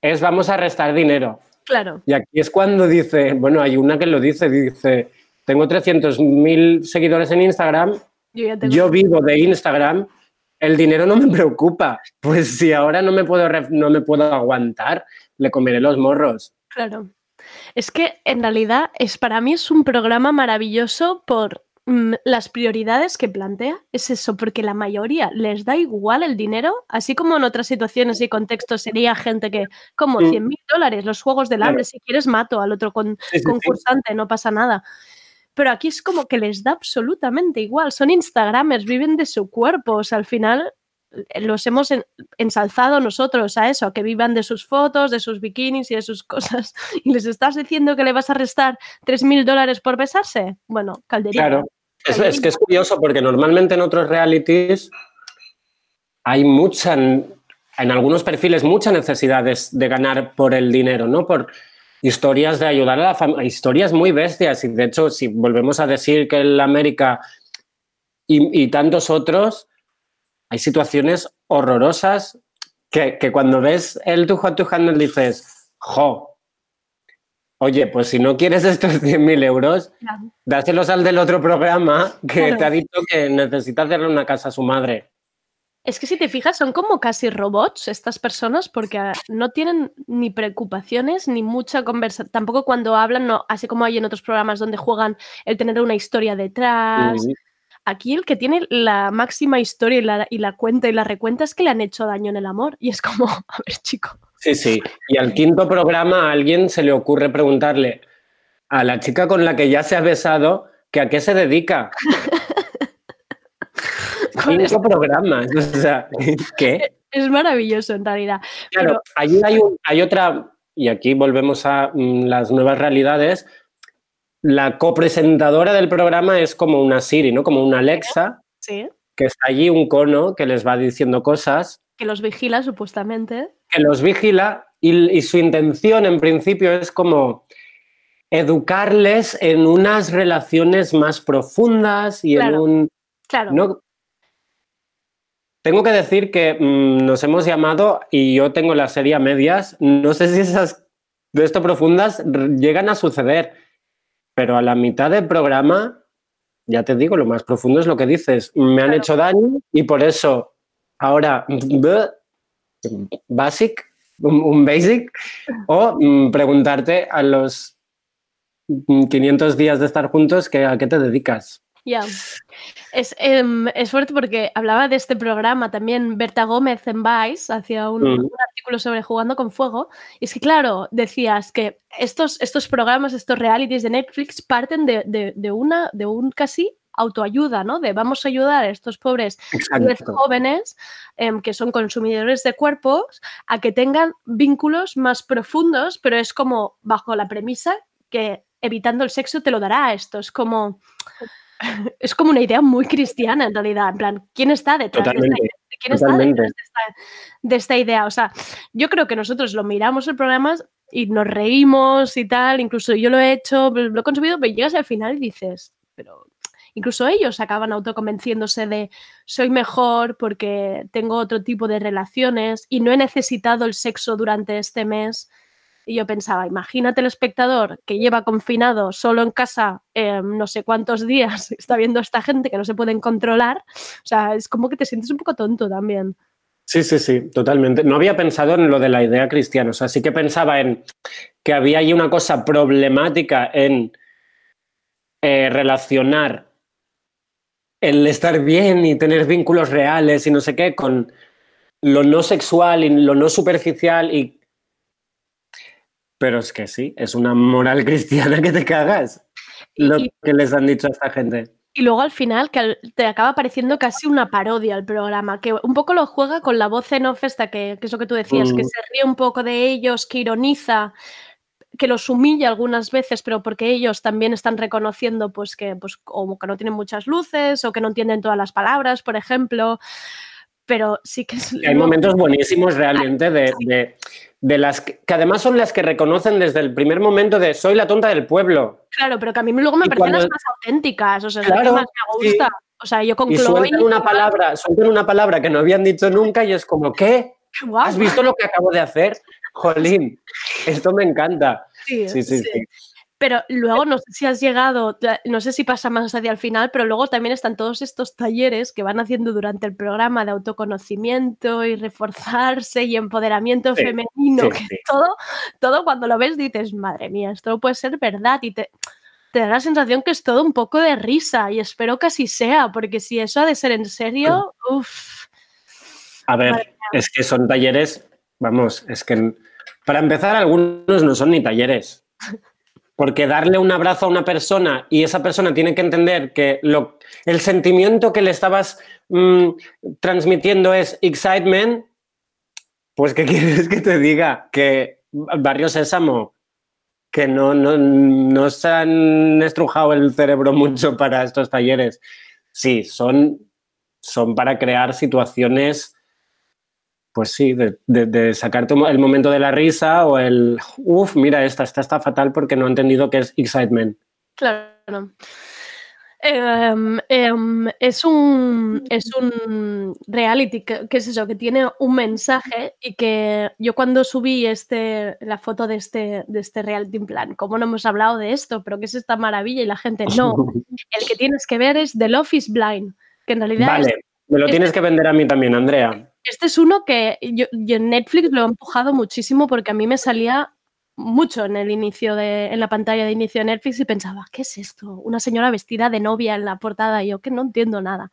es vamos a restar dinero. Claro. Y aquí es cuando dice, bueno, hay una que lo dice, dice, tengo 300.000 seguidores en Instagram, Yo ya tengo- yo vivo de Instagram, el dinero no me preocupa. Pues si ahora no me puedo, ref- no me puedo aguantar, le comeré los morros. Claro. Es que en realidad es para mí es un programa maravilloso por mm, las prioridades que plantea. Es eso, porque la mayoría les da igual el dinero, así como en otras situaciones y contextos sería gente que, como Mm. 100 mil dólares, los juegos del hambre, si quieres mato al otro con- Sí, sí, sí. concursante, no pasa nada. Pero aquí es como que les da absolutamente igual. Son Instagramers, viven de su cuerpo. O sea, al final los hemos en- ensalzado nosotros a eso, a que vivan de sus fotos, de sus bikinis y de sus <laughs> cosas. Y les estás diciendo que le vas a restar 3.000 dólares por besarse. Bueno, calderilla. Claro. Es, es que es curioso porque normalmente en otros realities hay mucha, en algunos perfiles, mucha necesidad de, de ganar por el dinero, ¿no? Por historias de ayudar a la familia, historias muy bestias. Y de hecho, si volvemos a decir que en América y, y tantos otros, hay situaciones horrorosas que, que cuando ves el Too Hot to Handle dices, jo, oye, pues si no quieres estos <laughs> 100.000 euros, Claro. dáselos al del otro programa que Claro. te ha dicho que necesita hacerle una casa a su madre. Es que si te fijas, son como casi robots estas personas porque ah, no tienen ni preocupaciones ni mucha conversación. Tampoco cuando hablan, no, así como hay en otros programas donde juegan el tener una historia detrás. Aquí el que tiene la máxima historia y la, y la cuenta y la recuenta es que le han hecho daño en el amor. Y es como, <laughs> a ver, chico. Sí, sí. Y al quinto programa a alguien se le ocurre preguntarle a la chica con la que ya se ha besado que a qué se dedica. <laughs> Cinco programas. <laughs> O sea, ¿qué? Es maravilloso en realidad. Claro, Pero- allí hay, un- hay otra, y aquí volvemos a mm, las nuevas realidades. La copresentadora del programa es como una Siri, ¿no? Como una Alexa, Sí, que está allí un cono que les va diciendo cosas, que los vigila supuestamente. que los vigila y, y su intención en principio es como educarles en unas relaciones más profundas y en Claro. un... Claro. No, tengo que decir que mm, nos hemos llamado y yo tengo la serie a medias. No sé si esas de esto profundas llegan a suceder, pero a la mitad del programa, ya te digo, lo más profundo es lo que dices. Me han Claro. hecho daño y por eso ahora basic, un, basic, o mm, preguntarte a los mm, 500 días de estar juntos que, a qué te dedicas. Ya. Es, em, es fuerte porque hablaba de este programa también Berta Gómez en Vice, hacía un, Mm. un artículo sobre Jugando con Fuego. Y es que, claro, decías que estos, estos programas, estos realities de Netflix parten de, de- de una, de un casi autoayuda, ¿no? De vamos a ayudar a estos pobres jóvenes em, que son consumidores de cuerpos a que tengan vínculos más profundos, pero es como bajo la premisa que evitando el sexo te lo dará esto. Es como, <laughs> es como una idea muy cristiana en realidad. En plan, ¿quién está detrás de esta? ¿Quién está detrás de esta, de esta idea? O sea, yo creo que nosotros lo miramos el programa y nos reímos y tal, incluso yo lo he hecho, lo he consumido, pero llegas al final y dices, pero incluso ellos acaban autoconvenciéndose de soy mejor porque tengo otro tipo de relaciones y no he necesitado el sexo durante este mes. Y yo pensaba, imagínate el espectador que lleva confinado solo en casa eh, no sé cuántos días, <laughs> está viendo a esta gente que no se pueden controlar. O sea, es como que te sientes un poco tonto también. Sí, sí, sí, totalmente. No había pensado en lo de la idea cristiana. O sea, sí que pensaba en que había ahí una cosa problemática en eh, relacionar el estar bien y tener vínculos reales y no sé qué con lo no sexual y lo no superficial y... Pero es que sí, es una moral <laughs> cristiana que te cagas lo Y- que les han dicho a esta gente. Y luego al final que te acaba pareciendo casi una parodia el programa, que un poco lo juega con la voz en off esta, que, que es lo que tú decías, que Mm. se ríe un poco de ellos, que ironiza, que los humilla algunas veces, pero porque ellos también están reconociendo pues que, pues, como que no tienen muchas luces o que no entienden todas las palabras, por ejemplo. Pero sí que es... Hay momentos buenísimos realmente de, de- de las que, que además son las que reconocen desde el primer momento de soy la tonta del pueblo. Claro, pero que a mí luego me Y parecen las más auténticas, o sea, es lo que más me sí. gusta. O sea, yo con Y Chloe... sueltan una palabra, sueltan una palabra que no habían dicho nunca y es como, ¿qué? ¿Has visto lo que acabo de hacer? Jolín, esto me encanta. Sí, sí, sí. Pero luego no sé si has llegado, no sé si pasa más hacia el final, pero luego también están todos estos talleres que van haciendo durante el programa de autoconocimiento y reforzarse y empoderamiento Sí, femenino, sí, que sí. todo, todo cuando lo ves dices, madre mía, esto no puede ser verdad y te, te da la sensación que es todo un poco de risa y espero que así sea, porque si eso ha de ser en serio, uff. A ver, es que son talleres, vamos, es que para empezar algunos no son ni talleres. Porque darle un abrazo a una persona y esa persona tiene que entender que lo, el sentimiento que le estabas mm, transmitiendo es excitement, pues ¿qué <laughs> quieres que te diga? Que Barrio Sésamo, que no, no, no se han estrujado el cerebro mucho para estos talleres. Sí, son, son para crear situaciones pues sí, de, de- de sacarte el momento de la risa o el, uff, mira esta, esta está fatal porque no ha entendido que es excitement. Claro. Em, em, es, un, es un reality que, que es eso, que tiene un mensaje y que yo cuando subí este, la foto de este, de este reality en plan, ¿cómo no hemos hablado de esto? ¿Pero qué es esta maravilla? Y la gente, no, <laughs> el que tienes que ver es The Love is Blind, que en realidad es- Vale, me lo es- tienes que vender a mí también, Andrea. Este es uno que yo, en Netflix lo he empujado muchísimo porque a mí me salía mucho en el inicio de, en la pantalla de inicio de Netflix y pensaba, ¿qué es esto? Una señora vestida de novia en la portada y yo que no entiendo nada.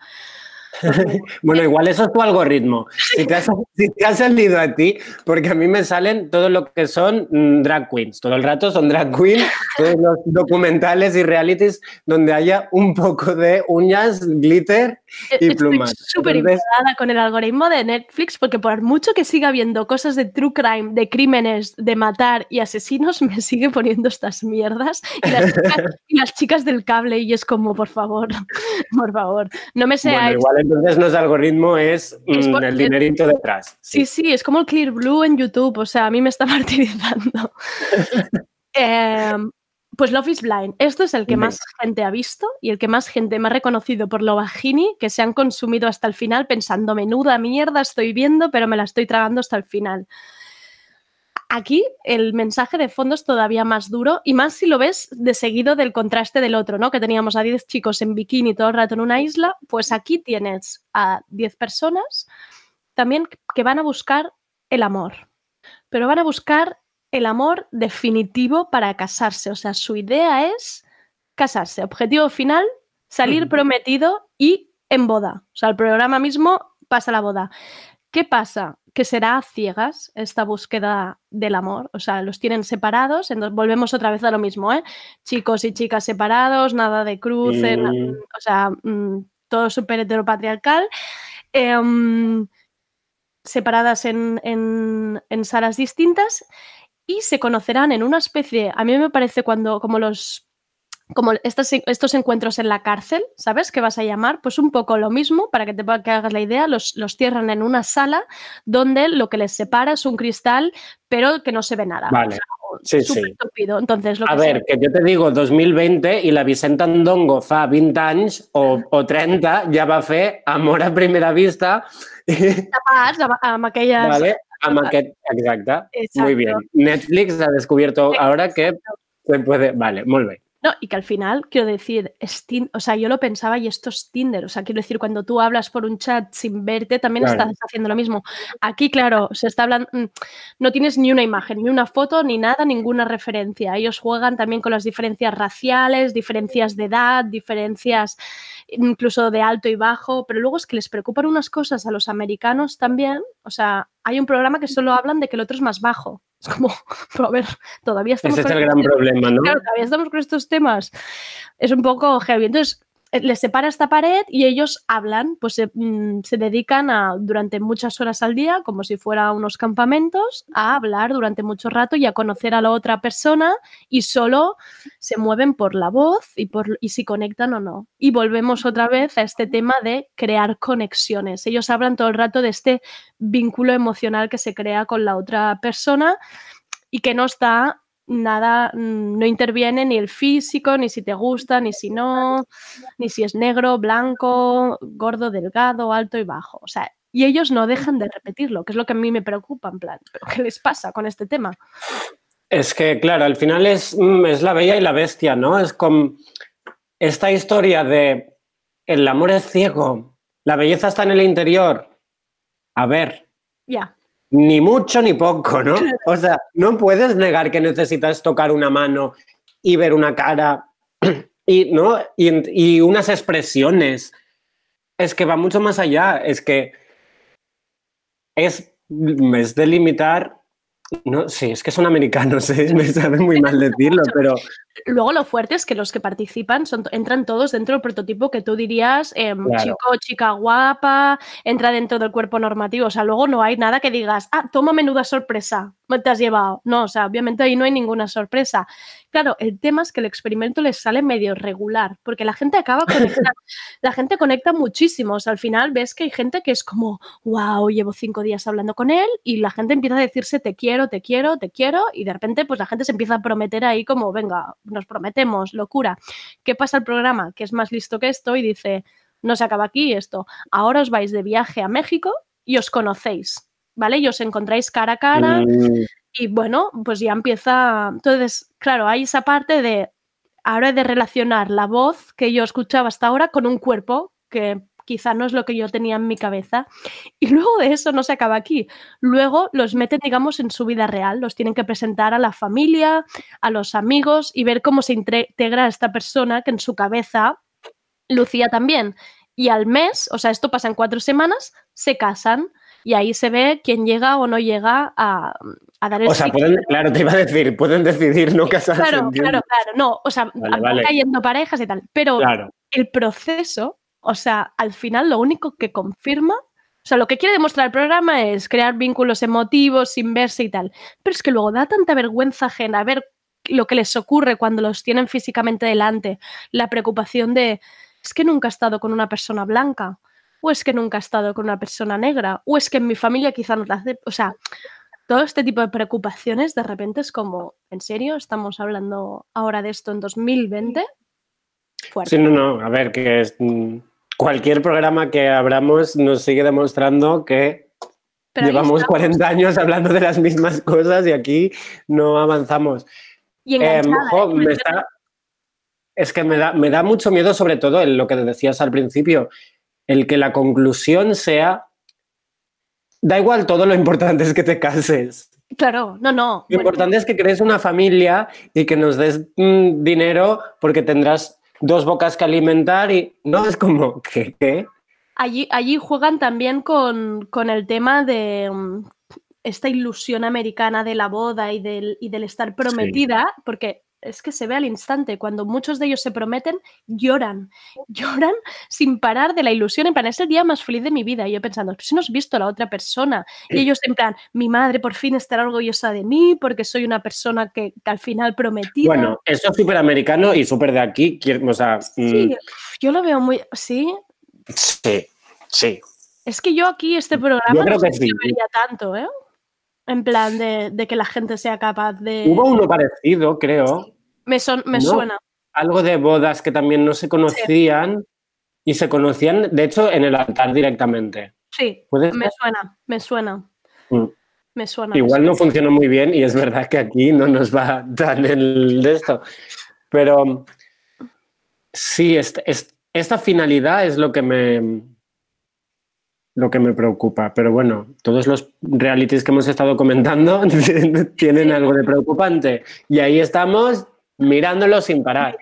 <laughs> Bueno, igual eso es tu algoritmo. Si te, has, si te ha salido a ti, porque a mí me salen todo lo que son mm, drag queens. Todo el rato son drag queens, todos los documentales y realities donde haya un poco de uñas, glitter y Estoy plumas. súper Entonces, con el algoritmo de Netflix porque por mucho que siga viendo cosas de true crime, de crímenes, de matar y asesinos, me sigue poniendo estas mierdas y las chicas, y las chicas del cable y es como, por favor, <laughs> por favor, no me bueno, seáis... igual entonces no es algoritmo, es, Es mm, el dinerito detrás. Sí, sí, es como el Clear Blue en YouTube, o sea, a mí me está <laughs> martirizando. <laughs> Em, pues Love is Blind, esto es el que más gente ha visto y el que más gente me ha reconocido por lo bajini que se han consumido hasta el final pensando, menuda mierda estoy viendo, pero me la estoy tragando hasta el final. Aquí el mensaje de fondo es todavía más duro y más si lo ves de seguido del contraste del otro, ¿no? Que teníamos a 10 chicos en bikini todo el rato en una isla, pues aquí tienes a 10 personas también que van a buscar el amor, pero van a buscar el amor definitivo para casarse, o sea, su idea es casarse, objetivo final, salir prometido y en boda, o sea, el programa mismo pasa la boda. ¿Qué pasa? Que será a ciegas esta búsqueda del amor. O sea, los tienen separados. Entonces volvemos otra vez a lo mismo, ¿eh? Chicos y chicas separados, nada de cruce, Mm. o sea, mm, todo súper heteropatriarcal. Em, separadas en, en- en salas distintas y se conocerán en una especie, a mí me parece cuando, como los como estos, estos encuentros en la cárcel, ¿sabes? Que vas a llamar, pues un poco lo mismo, para que te que hagas la idea, los, los cierran en una sala donde lo que les separa es un cristal, pero que no se ve nada. Vale. O Sí, sí. Entonces, lo A que ver, que yo te digo 2020 i la Vicenta Ndongo fa 20 anys o, o 30 ja va fer Amor a primera vista. Capaz, amb, amb aquelles... vale? Amb aquest, exacte. Exacto. Muy bien. Netflix ha descubierto ahora que se puede... Vale, molt bé. No, y que al final, quiero decir, o sea, yo lo pensaba y esto es Tinder. O sea, quiero decir, cuando tú hablas por un chat sin verte, también Claro. estás haciendo lo mismo. Aquí, claro, se está hablando, mm, no tienes ni una imagen, ni una foto, ni nada, ninguna referencia. Ellos juegan también con las diferencias raciales, diferencias de edad, diferencias incluso de alto y bajo, pero luego es que les preocupan unas cosas a los americanos también. O sea, hay un programa que solo hablan de que el otro es más bajo. Es como, <laughs> pero a ver, todavía estamos Ese es estos gran problema, ¿no? Claro, todavía estamos con estos temas. Es un poco heavy. Entonces, les separa esta pared y ellos hablan, pues se, mm, se dedican a, durante muchas horas al día, como si fuera unos campamentos, a hablar durante mucho rato y a conocer a la otra persona y solo se mueven por la voz y, por, y si conectan o no. Y volvemos otra vez a este tema de crear conexiones. Ellos hablan todo el rato de este vínculo emocional que se crea con la otra persona y que no está nada, mm, no interviene ni el físico, ni si te gusta, ni si no, ni si es negro, blanco, gordo, delgado, alto y bajo. O sea, y ellos no dejan de repetirlo, que es lo que a mí me preocupa, en plan, ¿pero qué les pasa con este tema? Es que, claro, al final es, mm, es la bella y la bestia, ¿no? Es como esta historia de el amor es ciego, la belleza está en el interior. A ver, Ya, ni mucho ni poco, ¿no? O sea, no puedes negar que necesitas tocar una mano y ver una cara <clears throat> y, ¿no? y, y unas expresiones. Es que va mucho más allá. Es que es, es delimitar. No, sí, es que son americanos, ¿eh? <laughs> me sabe muy mal decirlo, pero Luego lo fuerte es que los que participan son, entran todos dentro del prototipo que tú dirías em, Claro. chico, chica guapa, entra dentro del cuerpo normativo. O sea, luego no hay nada que digas, ah, toma menuda sorpresa, me te has llevado. No, o sea, obviamente ahí no hay ninguna sorpresa. Claro, el tema es que el experimento les sale medio regular, porque la gente acaba <laughs> conectando, la gente conecta muchísimo. O sea, al final ves que hay gente que es como, wow, llevo cinco días hablando con él y la gente empieza a decirse te quiero, te quiero, te quiero y de repente pues la gente se empieza a prometer ahí como, venga, nos prometemos, locura. ¿Qué pasa el programa? Que es más listo que esto y dice, no se acaba aquí esto. Ahora os vais de viaje a México y os conocéis, ¿vale? Y os encontráis cara a cara mm, y bueno, pues ya empieza. Entonces, claro, hay esa parte de ahora he de relacionar la voz que yo escuchaba hasta ahora con un cuerpo que quizá no es lo que yo tenía en mi cabeza. Y luego de eso no se acaba aquí. Luego los meten, digamos, en su vida real. Los tienen que presentar a la familia, a los amigos y ver cómo se integra esta persona que en su cabeza lucía también. Y al mes, o sea, esto pasa en cuatro semanas, se casan. Y ahí se ve quién llega o no llega a, a dar el o sea, pueden, claro, te iba a decir, pueden decidir no casarse. Claro, claro, claro. No, o sea, Vale, cayendo parejas y tal. Pero Claro. el proceso, o sea, al final lo único que confirma, o sea, lo que quiere demostrar el programa es crear vínculos emotivos sin verse y tal. Pero es que luego da tanta vergüenza ajena ver lo que les ocurre cuando los tienen físicamente delante, la preocupación de, es que nunca he estado con una persona blanca, o es que nunca he estado con una persona negra, o es que en mi familia quizá no la hace, o sea, todo este tipo de preocupaciones de repente es como, ¿en serio? ¿Estamos hablando ahora de esto en 2020? Fuerte. Sí, no, no, a ver, que es, mm, cualquier programa que abramos nos sigue demostrando que Pero Llevamos estamos. 40 años hablando de las mismas cosas y aquí no avanzamos. Y Em, jo, ¿eh? me está- es que me da, me da mucho miedo, sobre todo en lo que decías al principio, el que la conclusión sea, da igual todo, lo importante es que te cases. Claro, no, no. Lo bueno, importante es que crees una familia y que nos des mm, dinero porque tendrás dos bocas que alimentar y no es como, ¿qué? qué? allí, allí juegan también con, con el tema de mm, esta ilusión americana de la boda y del, y del estar prometida, porque es que se ve al instante, cuando muchos de ellos se prometen, lloran, <laughs> lloran sin parar de la ilusión, en plan, es el día más feliz de mi vida, y yo pensando, "Pues si no has visto a la otra persona, y ellos en plan, mi madre por fin estará orgullosa de mí, porque soy una persona que, que al final prometida. Bueno, eso es súper americano y súper de aquí. O sea, mm, Sí, yo lo veo muy, sí, sí, sí. Es que yo aquí este programa Yo no creo sé que sí. vería tanto, ¿eh? En plan de, de que la gente sea capaz de... Hubo uno parecido, creo. Me, son- me ¿no? suena. algo de bodas que también no se conocían y se conocían, de hecho, en el altar directamente. Sí, ¿Puede me suena, me suena, Mm. me suena. me Igual suena. no funcionó muy bien y es verdad que aquí no nos va tan el de esto. Pero sí, est- est- esta finalidad es lo que me lo que me preocupa. Pero bueno, todos los realities que hemos estado comentando <laughs> tienen algo de preocupante. Y ahí estamos mirándolo sin parar.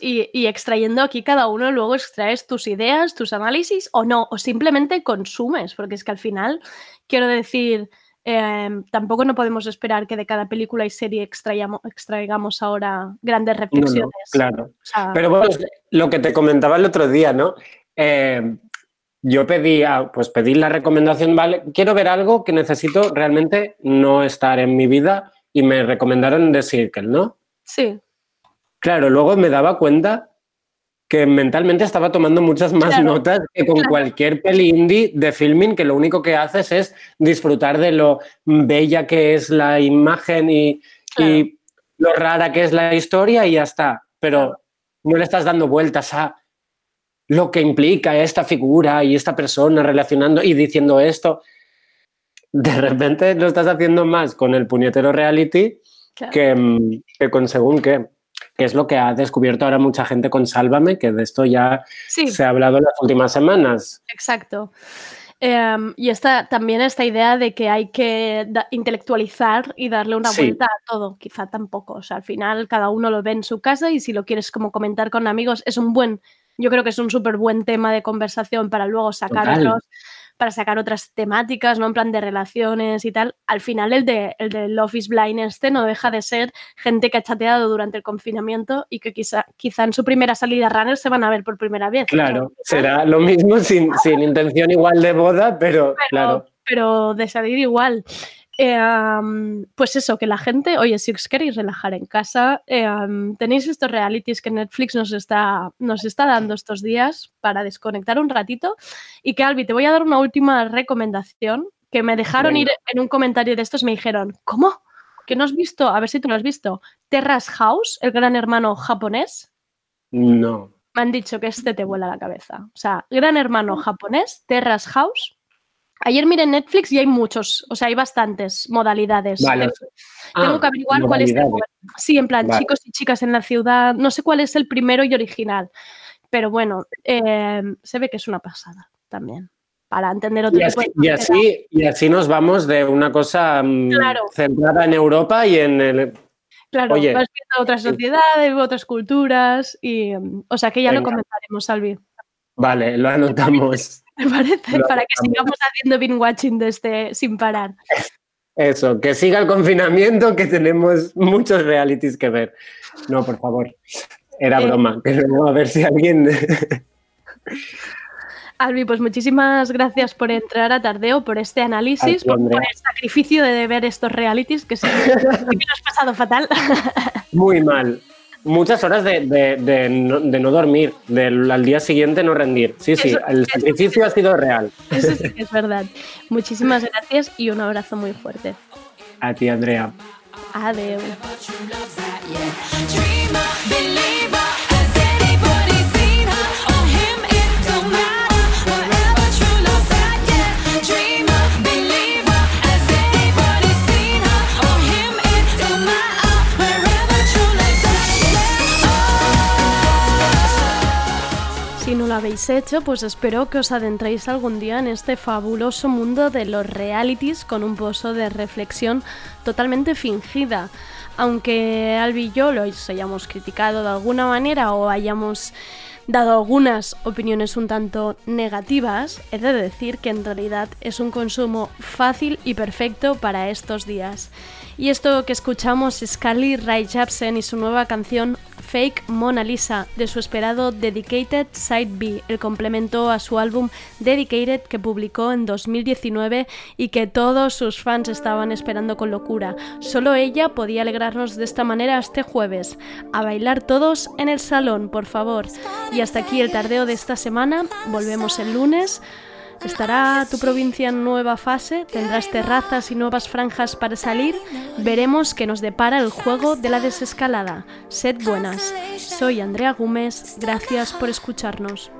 Y, y extrayendo aquí cada uno, luego extraes tus ideas, tus análisis o no, o simplemente consumes, porque es que al final, quiero decir, eh, tampoco no podemos esperar que de cada película y serie extraigamos, extraigamos ahora grandes No, no, reflexiones. claro. O sea, Pero bueno, lo que te comentaba el otro día, ¿no? Eh, yo pedí, pues pedí la recomendación, vale, quiero ver algo que necesito realmente no estar en mi vida y me recomendaron The Circle, ¿no? sí, Claro, luego me daba cuenta que mentalmente estaba tomando muchas más Claro, notas que con claro. cualquier peli indie de filming que lo único que haces es disfrutar de lo bella que es la imagen y, Claro. y lo rara que es la historia y ya está. Pero no le estás dando vueltas a lo que implica esta figura y esta persona relacionando y diciendo esto. De repente lo estás haciendo más con el puñetero reality que, mm, que con según qué. Que es lo que ha descubierto ahora mucha gente con Sálvame, que de esto ya sí. se ha hablado en las últimas semanas. Exacto. Em, y esta, también esta idea de que hay que da- intelectualizar y darle una Sí. vuelta a todo, quizá tampoco. O sea, al final cada uno lo ve en su casa y si lo quieres como comentar con amigos, es un buen, yo creo que es un súper buen tema de conversación para luego sacar Total. otros, para sacar otras temáticas, ¿no? En plan de relaciones y tal. Al final el de, el de Love is Blind este no deja de ser gente que ha chateado durante el confinamiento y que quizá, quizá en su primera salida runner se van a ver por primera vez. Claro, ¿no? será lo mismo sin, sin intención igual de boda, pero, claro. pero de salir igual. Eh, am, pues eso, que la gente, oye, si os queréis relajar en casa, eh, am, tenéis estos realities que Netflix nos está, nos está dando estos días para desconectar un ratito. Y que, Albi, te voy a dar una última recomendación que me dejaron Venga. ir en un comentario de estos, me dijeron, ¿cómo? ¿Que no has visto? A ver si tú lo has visto. Terrace House, el gran hermano japonés. No. Me han dicho que este te vuela la cabeza. O sea, Gran Hermano japonés, Terrace House. Ayer miré Netflix y hay muchos, o sea, hay bastantes modalidades. Vale. Tengo, Ah, que averiguar cuál es el. Sí, en plan, Vale. chicos y chicas en la ciudad. No sé cuál es el primero y original. Pero bueno, eh, se ve que es una pasada también. Para entender otro Y tipo así, de y, así, y así nos vamos de una cosa mm, Claro. centrada en Europa y en el... Claro, Oye. vas viendo otras sociedades, otras culturas y, mm, o sea, que ya lo comentaremos, Salvi. Vale, lo anotamos. <laughs> Me parece, para que sigamos haciendo binge watching de este sin parar. Eso, que siga el confinamiento, que tenemos muchos realities que ver. No, por favor. Era Eh. broma, luego a ver si alguien... <laughs> Albi, pues muchísimas gracias por entrar a Tardeo, por este análisis, por, el sacrificio de ver estos realities que sí que lo has pasado fatal. Muy mal. Muchas horas de, de- de no, de no dormir, del al día siguiente no rendir. Sí, sí, Eso- el eso sacrificio ha sido real. Eso sí que es verdad. Muchísimas gracias y un abrazo muy fuerte. A ti, Andrea. Adiós. Hecho, pues espero que os adentréis algún día en este fabuloso mundo de los realities con un pozo de reflexión totalmente fingida. Aunque Albi y yo los hayamos criticado de alguna manera o hayamos dado algunas opiniones un tanto negativas, he de decir que en realidad es un consumo fácil y perfecto para estos días. Y esto que escuchamos es Carly Rae Jepsen y su nueva canción Fake Mona Lisa de su esperado Dedicated Side B, el complemento a su álbum Dedicated que publicó en 2019 y que todos sus fans estaban esperando con locura. Solo ella podía alegrarnos de esta manera este jueves. A bailar todos en el salón, por favor. Y hasta aquí el tardeo de esta semana. Volvemos el lunes. ¿Estará tu provincia en nueva fase? ¿Tendrás terrazas y nuevas franjas para salir? Veremos qué nos depara el juego de la desescalada. Sed buenas. Soy Andrea Gómez. Gracias por escucharnos.